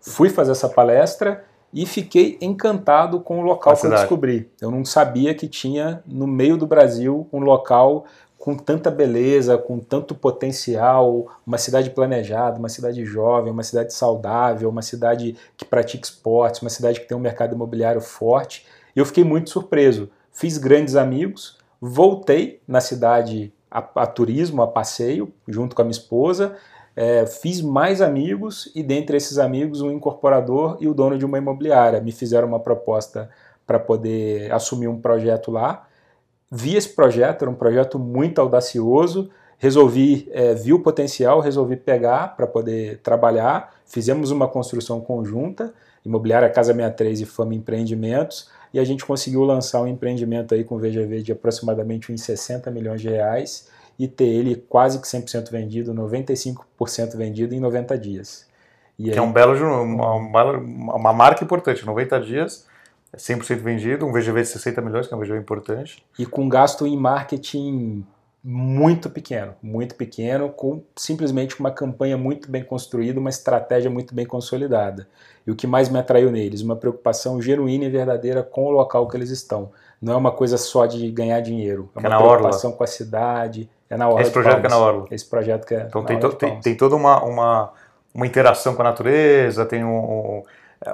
fui fazer essa palestra e fiquei encantado com o local que eu descobri. Eu não sabia que tinha no meio do Brasil um local com tanta beleza, com tanto potencial, uma cidade planejada, uma cidade jovem, uma cidade saudável, uma cidade que pratica esportes, uma cidade que tem um mercado imobiliário forte. E eu fiquei muito surpreso. Fiz grandes amigos, voltei na cidade a, a turismo, a passeio, junto com a minha esposa, é, fiz mais amigos e dentre esses amigos um incorporador e o dono de uma imobiliária me fizeram uma proposta para poder assumir um projeto lá vi esse projeto, era um projeto muito audacioso, resolvi, é, vi o potencial, resolvi pegar para poder trabalhar, fizemos uma construção conjunta, Imobiliária Casa 63 e Fama Empreendimentos, e a gente conseguiu lançar um empreendimento aí com VGV de aproximadamente uns 60 milhões de reais e ter ele quase que 100% vendido, 95% vendido em 90 dias. E que aí, é um belo, uma, uma marca importante, 90 dias 100% vendido, um VGV de 60 milhões, que é um VGV importante. E com gasto em marketing muito pequeno, muito pequeno, com simplesmente uma campanha muito bem construída, uma estratégia muito bem consolidada. E o que mais me atraiu neles? Uma preocupação genuína e verdadeira com o local que eles estão. Não é uma coisa só de ganhar dinheiro, é, é uma preocupação Orla. com a cidade, é na Orla. Esse projeto que é na Orla. Esse projeto que é Então tem, to, tem, tem, toda uma, uma, uma interação com a natureza, tem um, um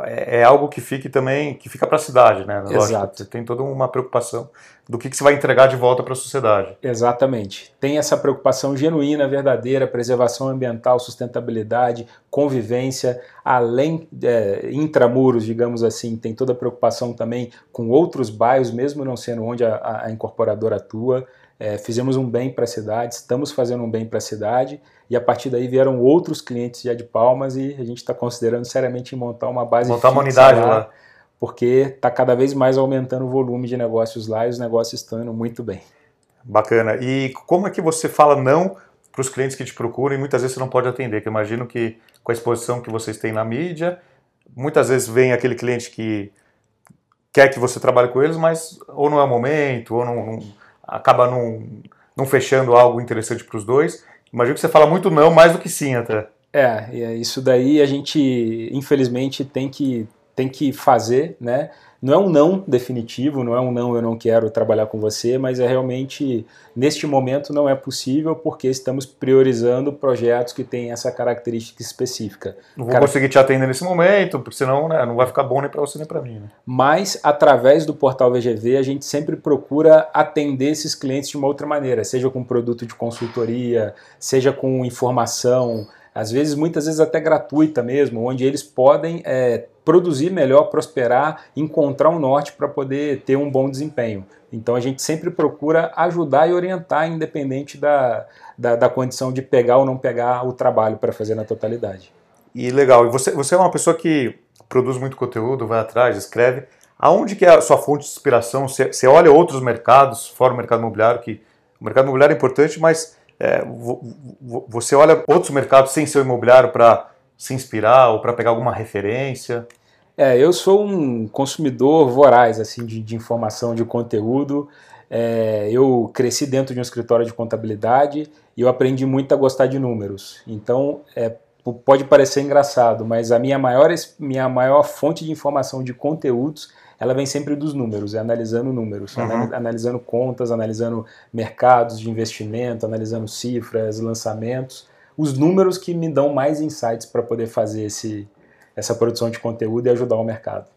é, é, algo que fique também, que fica para a cidade, né? Lógico, Exato. Você tem toda uma preocupação do que, que você vai entregar de volta para a sociedade. Exatamente. Tem essa preocupação genuína, verdadeira, preservação ambiental, sustentabilidade, convivência, além é, intramuros, digamos assim, tem toda a preocupação também com outros bairros, mesmo não sendo onde a, a incorporadora atua. É, fizemos um bem para a cidade, estamos fazendo um bem para a cidade e a partir daí vieram outros clientes já de Palmas e a gente está considerando seriamente montar uma base montar uma unidade lá, lá. porque está cada vez mais aumentando o volume de negócios lá e os negócios estão indo muito bem. Bacana. E como é que você fala não para os clientes que te procuram e muitas vezes você não pode atender? Que eu imagino que com a exposição que vocês têm na mídia, muitas vezes vem aquele cliente que quer que você trabalhe com eles, mas ou não é o momento, ou não, não acaba não, não fechando algo interessante para os dois. Imagino que você fala muito não, mais do que sim até. É, isso daí a gente, infelizmente, tem que tem que fazer, né? Não é um não definitivo, não é um não eu não quero trabalhar com você, mas é realmente neste momento não é possível porque estamos priorizando projetos que têm essa característica específica. Não vou Cara, conseguir te atender nesse momento, porque senão né, não vai ficar bom nem para você nem para mim. Né? Mas através do portal VGV a gente sempre procura atender esses clientes de uma outra maneira, seja com produto de consultoria, seja com informação, às vezes, muitas vezes até gratuita mesmo, onde eles podem é, produzir melhor, prosperar, encontrar um norte para poder ter um bom desempenho. Então a gente sempre procura ajudar e orientar, independente da, da, da condição de pegar ou não pegar o trabalho para fazer na totalidade. E legal, e você, você é uma pessoa que produz muito conteúdo, vai atrás, escreve. Aonde que é a sua fonte de inspiração? Você, você olha outros mercados, fora o mercado imobiliário, que o mercado imobiliário é importante, mas é, você olha outros mercados sem ser o imobiliário para se inspirar ou para pegar alguma referência? É, eu sou um consumidor voraz assim de, de informação, de conteúdo. É, eu cresci dentro de um escritório de contabilidade e eu aprendi muito a gostar de números. Então, é, pode parecer engraçado, mas a minha maior, minha maior fonte de informação de conteúdos ela vem sempre dos números, é analisando números, uhum. analisando contas, analisando mercados de investimento, analisando cifras, lançamentos, os números que me dão mais insights para poder fazer esse, essa produção de conteúdo e ajudar o mercado.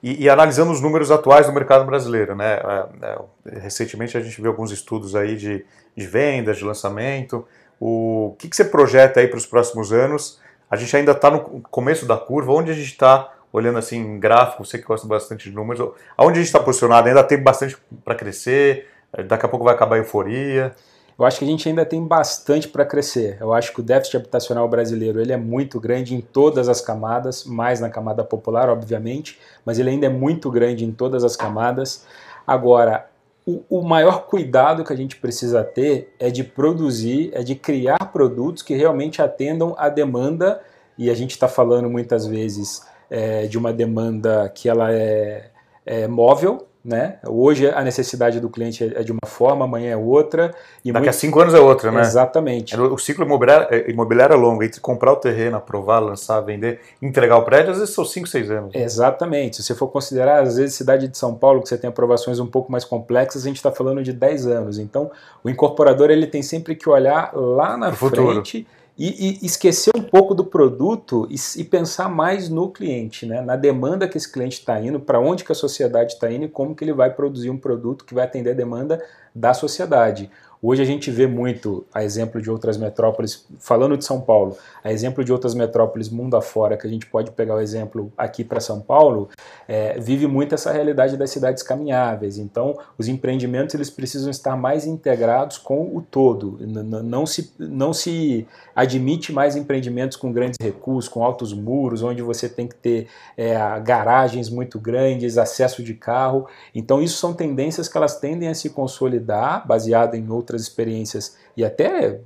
E, e, analisando os números atuais do mercado brasileiro, né? É, é, recentemente a gente viu alguns estudos aí de, de vendas, de lançamento. O que, que você projeta aí para os próximos anos? A gente ainda está no começo da curva, onde a gente está olhando assim em gráfico, você que gosta bastante de números, aonde a gente está posicionado? Ainda tem bastante para crescer? Daqui a pouco vai acabar a euforia? Eu acho que a gente ainda tem bastante para crescer. Eu acho que o déficit habitacional brasileiro ele é muito grande em todas as camadas, mais na camada popular, obviamente, mas ele ainda é muito grande em todas as camadas. Agora, o, o maior cuidado que a gente precisa ter é de produzir, é de criar produtos que realmente atendam a demanda, e a gente está falando muitas vezes é, de uma demanda que ela é, é móvel, né? Hoje a necessidade do cliente é de uma forma, amanhã é outra. E Daqui muito... a cinco anos é outra, né? Exatamente. O ciclo imobiliário, é, imobiliário é longo, entre comprar o terreno, aprovar, lançar, vender, entregar o prédio, às vezes são cinco, seis anos. Exatamente. Se você for considerar, às vezes, cidade de São Paulo, que você tem aprovações um pouco mais complexas, a gente está falando de 10 anos. Então, o incorporador ele tem sempre que olhar lá na frente. Futuro e, e, esquecer um pouco do produto e, e, pensar mais no cliente, né? na demanda que esse cliente está indo, para onde que a sociedade está indo e como que ele vai produzir um produto que vai atender a demanda da sociedade. Hoje a gente vê muito, a exemplo de outras metrópoles, falando de São Paulo, a exemplo de outras metrópoles mundo afora, que a gente pode pegar o exemplo aqui para São Paulo, é, vive muito essa realidade das cidades caminháveis. Então, os empreendimentos eles precisam estar mais integrados com o todo. Não se, não se admite mais empreendimentos com grandes recursos, com altos muros, onde você tem que ter é, garagens muito grandes, acesso de carro. Então, isso são tendências que elas tendem a se consolidar, baseado em outras outras experiências e até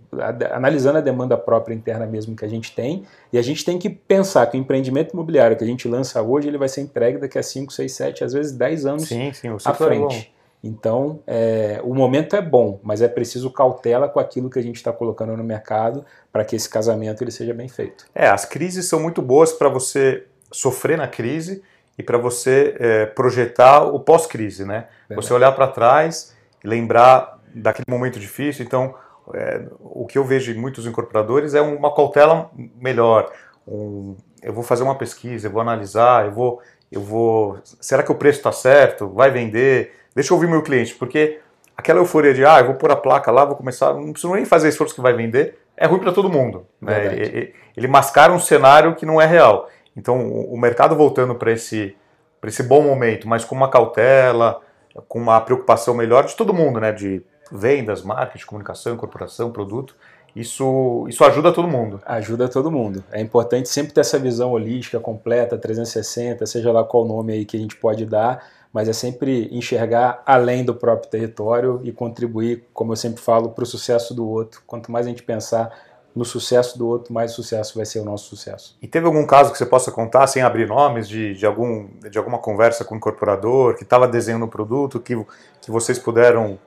analisando a demanda própria interna mesmo que a gente tem. E a gente tem que pensar que o empreendimento imobiliário que a gente lança hoje, ele vai ser entregue daqui a 5, 6, 7, às vezes 10 anos sim, sim, à é frente. É então, é, o momento é bom, mas é preciso cautela com aquilo que a gente está colocando no mercado para que esse casamento ele seja bem feito. É, as crises são muito boas para você sofrer na crise e para você é, projetar o pós-crise, né? Verdade. Você olhar para trás, lembrar daquele momento difícil. Então, é, o que eu vejo em muitos incorporadores é uma cautela melhor. Um, eu vou fazer uma pesquisa, eu vou analisar, eu vou, eu vou. Será que o preço está certo? Vai vender? Deixa eu ouvir meu cliente, porque aquela euforia de ah, eu vou pôr a placa lá, vou começar, não preciso nem fazer esforço que vai vender, é ruim para todo mundo. Né? Ele, ele, mascara um cenário que não é real. Então, o, o mercado voltando para esse, esse bom momento, mas com uma cautela, com uma preocupação melhor de todo mundo, né? De vendas, marketing, comunicação, incorporação, produto. Isso, isso ajuda todo mundo. Ajuda todo mundo. É importante sempre ter essa visão holística, completa, 360, seja lá qual nome aí que a gente pode dar, mas é sempre enxergar além do próprio território e contribuir, como eu sempre falo, para o sucesso do outro. Quanto mais a gente pensar no sucesso do outro, mais sucesso vai ser o nosso sucesso. E teve algum caso que você possa contar, sem abrir nomes, de, de, algum, de alguma conversa com o incorporador que estava desenhando um produto, que, que vocês puderam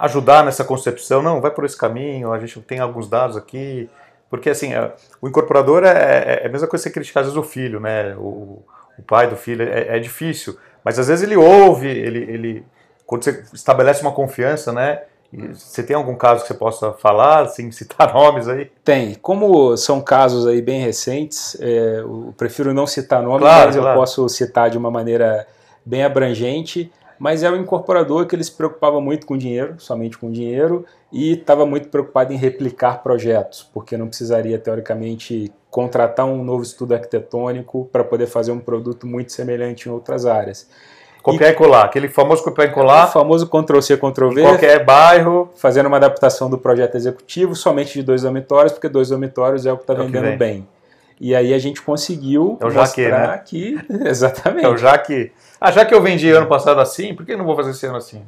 ajudar nessa concepção, não, vai por esse caminho, a gente tem alguns dados aqui, porque assim, é, o incorporador é, é, é a mesma coisa que você criticar às vezes o filho, né, o, o pai do filho, é, é difícil. Mas às vezes ele ouve, ele, ele quando você estabelece uma confiança, né? Você tem algum caso que você possa falar, sem citar nomes aí? Tem. Como são casos aí bem recentes, é, eu prefiro não citar nomes, Claro, mas eu claro. posso citar de uma maneira bem abrangente. Mas é um incorporador que ele se preocupava muito com dinheiro, somente com dinheiro, e estava muito preocupado em replicar projetos, porque não precisaria, teoricamente, contratar um novo estudo arquitetônico para poder fazer um produto muito semelhante em outras áreas. Copiar e colar, aquele famoso copiar e O colar famoso Ctrl-C, Ctrl-V, qualquer bairro. fazendo uma adaptação do projeto executivo somente de dois dormitórios, porque dois dormitórios é o que está É o vendendo bem. E aí a gente conseguiu É o Jaque, mostrar né? que... Exatamente. Então, já que, ah, já que eu vendi ano passado assim, por que não vou fazer esse ano assim?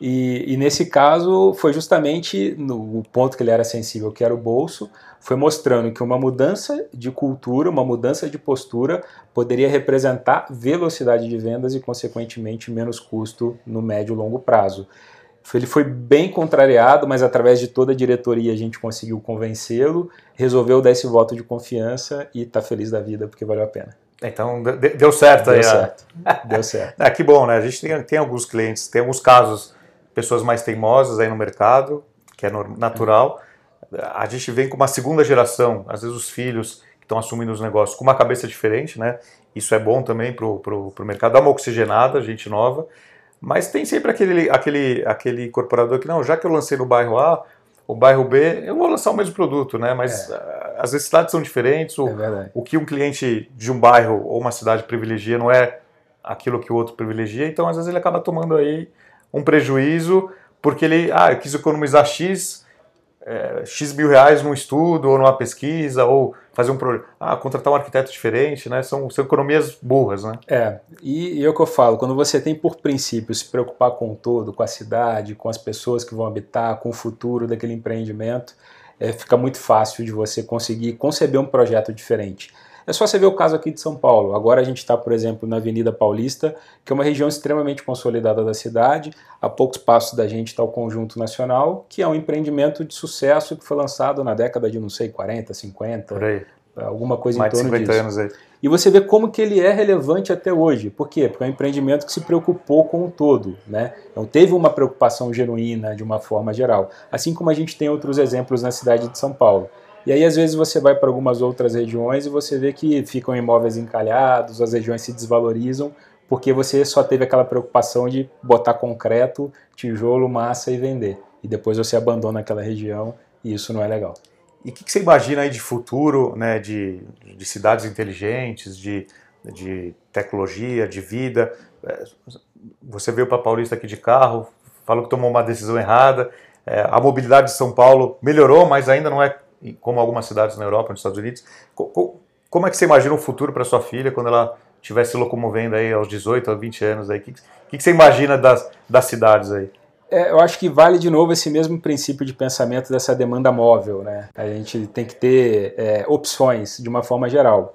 E, e nesse caso foi justamente no o ponto que ele era sensível, que era o bolso, foi mostrando que uma mudança de cultura, uma mudança de postura poderia representar velocidade de vendas e, consequentemente, menos custo no médio e longo prazo. Ele foi bem contrariado, mas através de toda a diretoria a gente conseguiu convencê-lo, resolveu dar esse voto de confiança e está feliz da vida porque valeu a pena. Então, de- de- deu certo Deu aí. a- certo. Deu certo. Ah, que bom, né? A gente tem, tem alguns clientes, tem alguns casos, pessoas mais teimosas aí no mercado, que é natural. A gente vem com uma segunda geração, às vezes os filhos que estão assumindo os negócios com uma cabeça diferente, né? Isso é bom também pro, pro mercado, dá uma oxigenada, gente nova. Mas tem sempre aquele, aquele, aquele incorporador que, não, já que eu lancei no bairro A, o bairro B, eu vou lançar o mesmo produto, né? Mas ah, as necessidades são diferentes, o, É o que um cliente de um bairro ou uma cidade privilegia não é aquilo que o outro privilegia, então às vezes ele acaba tomando aí um prejuízo porque ele, ah, eu quis economizar X, é, X mil reais num estudo ou numa pesquisa ou fazer um projeto, ah, contratar um arquiteto diferente, né? São, são economias burras, né? É, e, e é o que eu falo, quando você tem por princípio se preocupar com o todo, com a cidade, com as pessoas que vão habitar, com o futuro daquele empreendimento, é, fica muito fácil de você conseguir conceber um projeto diferente. É só você ver o caso aqui de São Paulo. Agora a gente está, por exemplo, na Avenida Paulista, que é uma região extremamente consolidada da cidade. A poucos passos da gente está o Conjunto Nacional, que é um empreendimento de sucesso que foi lançado na década de, não sei, 40, 50, Por aí. alguma coisa Mais em de torno 50 disso. anos aí. E você vê como que ele é relevante até hoje. Por quê? Porque é um empreendimento que se preocupou com o todo, né? Então teve uma preocupação genuína de uma forma geral. Assim como a gente tem outros exemplos na cidade de São Paulo. E aí às vezes você vai para algumas outras regiões e você vê que ficam imóveis encalhados, as regiões se desvalorizam porque você só teve aquela preocupação de botar concreto, tijolo, massa e vender. E depois você abandona aquela região e isso não é legal. E o que, que você imagina aí de futuro, né, de, de cidades inteligentes, de, de tecnologia, de vida? É, Você veio para Paulista aqui de carro, falou que tomou uma decisão errada. É, a mobilidade de São Paulo melhorou, mas ainda não é como algumas cidades na Europa, nos Estados Unidos. Co- co- Como é que você imagina o futuro para sua filha quando ela estiver se locomovendo aí aos 18, aos 20 anos? O que, que, que você imagina das, das cidades aí? É, eu acho que vale de novo esse mesmo princípio de pensamento dessa demanda móvel, né? A gente tem que ter é, opções de uma forma geral.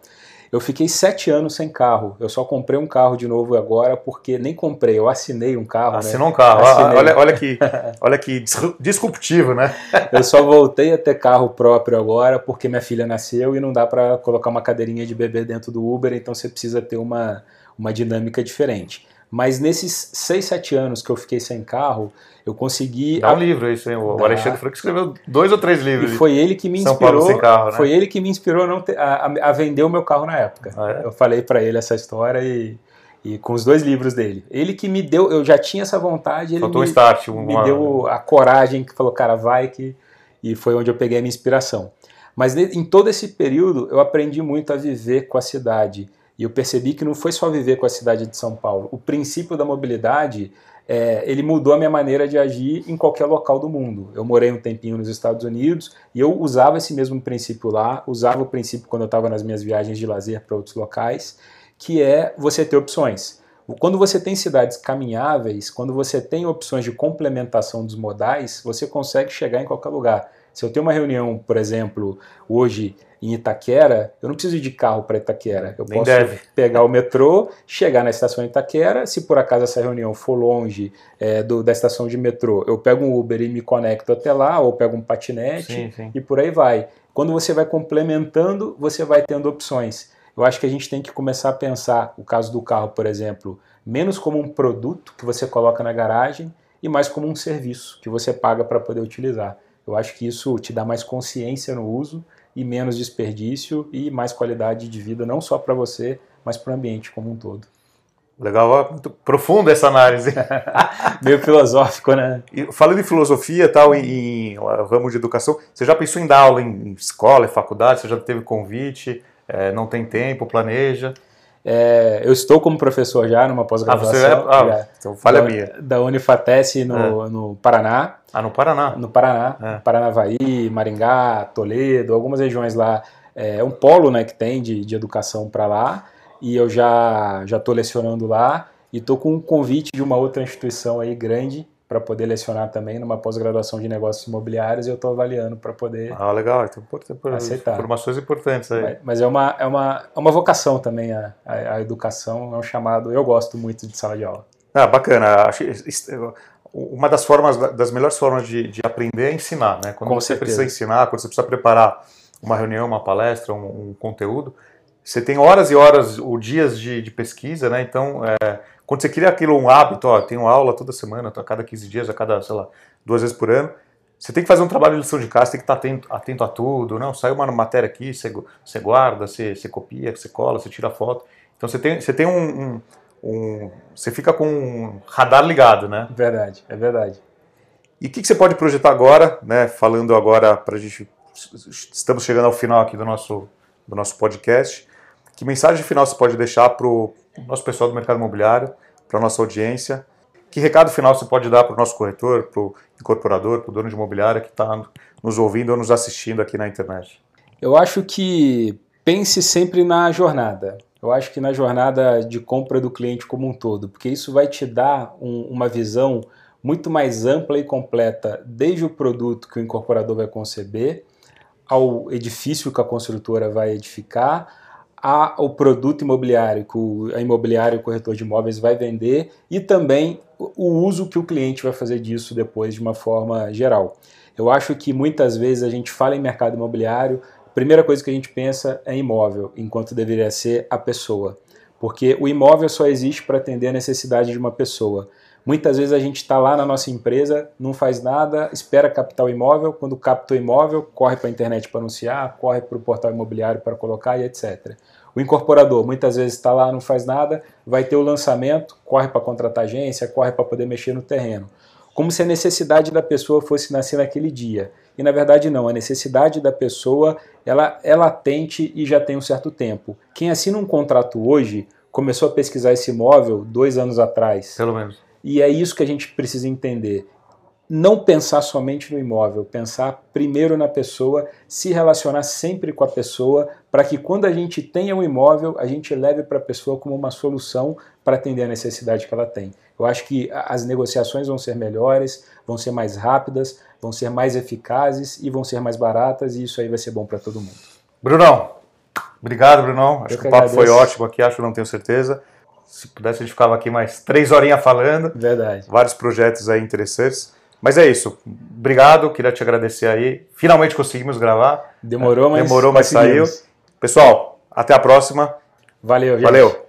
Eu fiquei sete anos sem carro. Eu só comprei um carro de novo agora porque nem comprei, eu assinei um carro. Assinou né? um carro. Ah, Assinei. olha, olha que, olha que dis- disruptivo, né? Eu só voltei a ter carro próprio agora porque minha filha nasceu e não dá para colocar uma cadeirinha de bebê dentro do Uber, então você precisa ter uma, uma dinâmica diferente. Mas nesses seis, sete anos que eu fiquei sem carro, eu consegui Dá um livro isso, hein? O Dá. Alexandre que escreveu dois ou três E livros. foi ele que me São Paulo inspirou. sem carro, né? Foi ele que me inspirou a, ter- a- a- vender o meu carro na época. Ah, é? Eu falei pra ele essa história e, e com os dois livros dele. Ele que me deu, eu já tinha essa vontade, ele Faltou um me, start. me Uma... deu a coragem que falou, cara, vai que e foi onde eu peguei a minha inspiração. Mas em todo esse período eu aprendi muito a viver com a cidade e eu percebi que não foi só viver com a cidade de São Paulo. O princípio da mobilidade é, ele mudou a minha maneira de agir em qualquer local do mundo. Eu morei um tempinho nos Estados Unidos e eu usava esse mesmo princípio lá, usava o princípio quando eu estava nas minhas viagens de lazer para outros locais, que é você ter opções. Quando você tem cidades caminháveis, quando você tem opções de complementação dos modais, você consegue chegar em qualquer lugar. Se eu tenho uma reunião, por exemplo, hoje em Itaquera, eu não preciso ir de carro para Itaquera. Eu Nem posso deve. pegar o metrô, chegar na estação Itaquera. Se por acaso essa reunião for longe é, do- da estação de metrô, eu pego um Uber e me conecto até lá, ou pego um patinete Sim, sim. e por aí vai. Quando você vai complementando, você vai tendo opções. eu acho que a gente tem que começar a pensar, o caso do carro, por exemplo, menos como um produto que você coloca na garagem e mais como um serviço que você paga para poder utilizar. Eu acho que isso te dá mais consciência no uso e menos desperdício e mais qualidade de vida, não só para você, mas para o ambiente como um todo. Legal, muito profunda essa análise. Meio filosófico, né? E falando em filosofia tal, em, em ramo de educação, você já pensou em dar aula em escola, em faculdade? Você já teve convite? É, não tem tempo, planeja? É, eu estou como professor já numa pós-graduação. Ah, é, ah, então falha da, minha. Da no, é. no Paraná. Ah, no Paraná? No Paraná. É. Paranavaí, Maringá, Toledo, algumas regiões lá. É um polo né, que tem de, de educação para lá. E eu já já estou lecionando lá. E estou com um convite de uma outra instituição aí grande para poder lecionar também numa pós-graduação de negócios imobiliários e eu estou avaliando para poder ah, legal. Então, aceitar. informações importantes aí. Mas, mas, é, uma, é, uma, é uma vocação também a, a, a, educação, é um chamado, eu gosto muito de sala de aula. Ah, bacana. Acho, uma das formas, das melhores formas de, de aprender é ensinar, né? Quando Com você certeza. precisa ensinar, quando você precisa preparar uma reunião, uma palestra, um, um conteúdo, você tem horas e horas, ou dias de, de pesquisa, né? Então, é, quando você cria aquilo um hábito, ó, tenho aula toda semana, a cada 15 dias, a cada, sei lá, duas vezes por ano, você tem que fazer um trabalho de lição de casa, tem que estar atento, atento a tudo, não, saiu uma matéria aqui, você, você guarda, você, você copia, você cola, você tira foto. Então você tem, você tem um, um, um você fica com um radar ligado, né? Verdade, é verdade. E o que, que, você pode projetar agora, né? Falando agora para a gente, estamos chegando ao final aqui do nosso, do nosso podcast. Que mensagem final você pode deixar para o nosso pessoal do mercado imobiliário, para a nossa audiência? Que recado final você pode dar para o nosso corretor, para o incorporador, para o dono de imobiliária que está nos ouvindo ou nos assistindo aqui na internet? Eu acho que pense sempre na jornada. Eu acho que na jornada de compra do cliente como um todo, porque isso vai te dar um, uma visão muito mais ampla e completa, desde o produto que o incorporador vai conceber, ao edifício que a construtora vai edificar, ao produto imobiliário que o, a imobiliária e o corretor de imóveis vai vender e também o uso que o cliente vai fazer disso depois de uma forma geral. Eu acho que muitas vezes a gente fala em mercado imobiliário, a primeira coisa que a gente pensa é imóvel, enquanto deveria ser a pessoa. Porque o imóvel só existe para atender a necessidade de uma pessoa. Muitas vezes a gente está lá na nossa empresa, não faz nada, espera captar o imóvel, quando capta o imóvel, corre para a internet para anunciar, corre para o portal imobiliário para colocar e etc. O incorporador muitas vezes está lá, não faz nada, vai ter o lançamento, corre para contratar agência, corre para poder mexer no terreno. Como se a necessidade da pessoa fosse nascer naquele dia. E na verdade não, a necessidade da pessoa ela é latente e já tem um certo tempo. Quem assina um contrato hoje começou a pesquisar esse imóvel dois anos atrás. Pelo menos. E é isso que a gente precisa entender não pensar somente no imóvel, pensar primeiro na pessoa, se relacionar sempre com a pessoa, para que quando a gente tenha um imóvel, a gente leve para a pessoa como uma solução para atender a necessidade que ela tem. Eu acho que as negociações vão ser melhores, vão ser mais rápidas, vão ser mais eficazes e vão ser mais baratas, e isso aí vai ser bom para todo mundo. Brunão, obrigado, Brunão. Acho Eu que, que o papo agradeço. foi ótimo aqui, acho, não tenho certeza. Se pudesse, a gente ficava aqui mais três horinhas falando. Verdade. Vários projetos aí interessantes. Mas é isso. Obrigado, queria te agradecer aí. Finalmente conseguimos gravar. Demorou, mas Demorou, mas saiu. Pessoal, até a próxima. Valeu, gente. Valeu.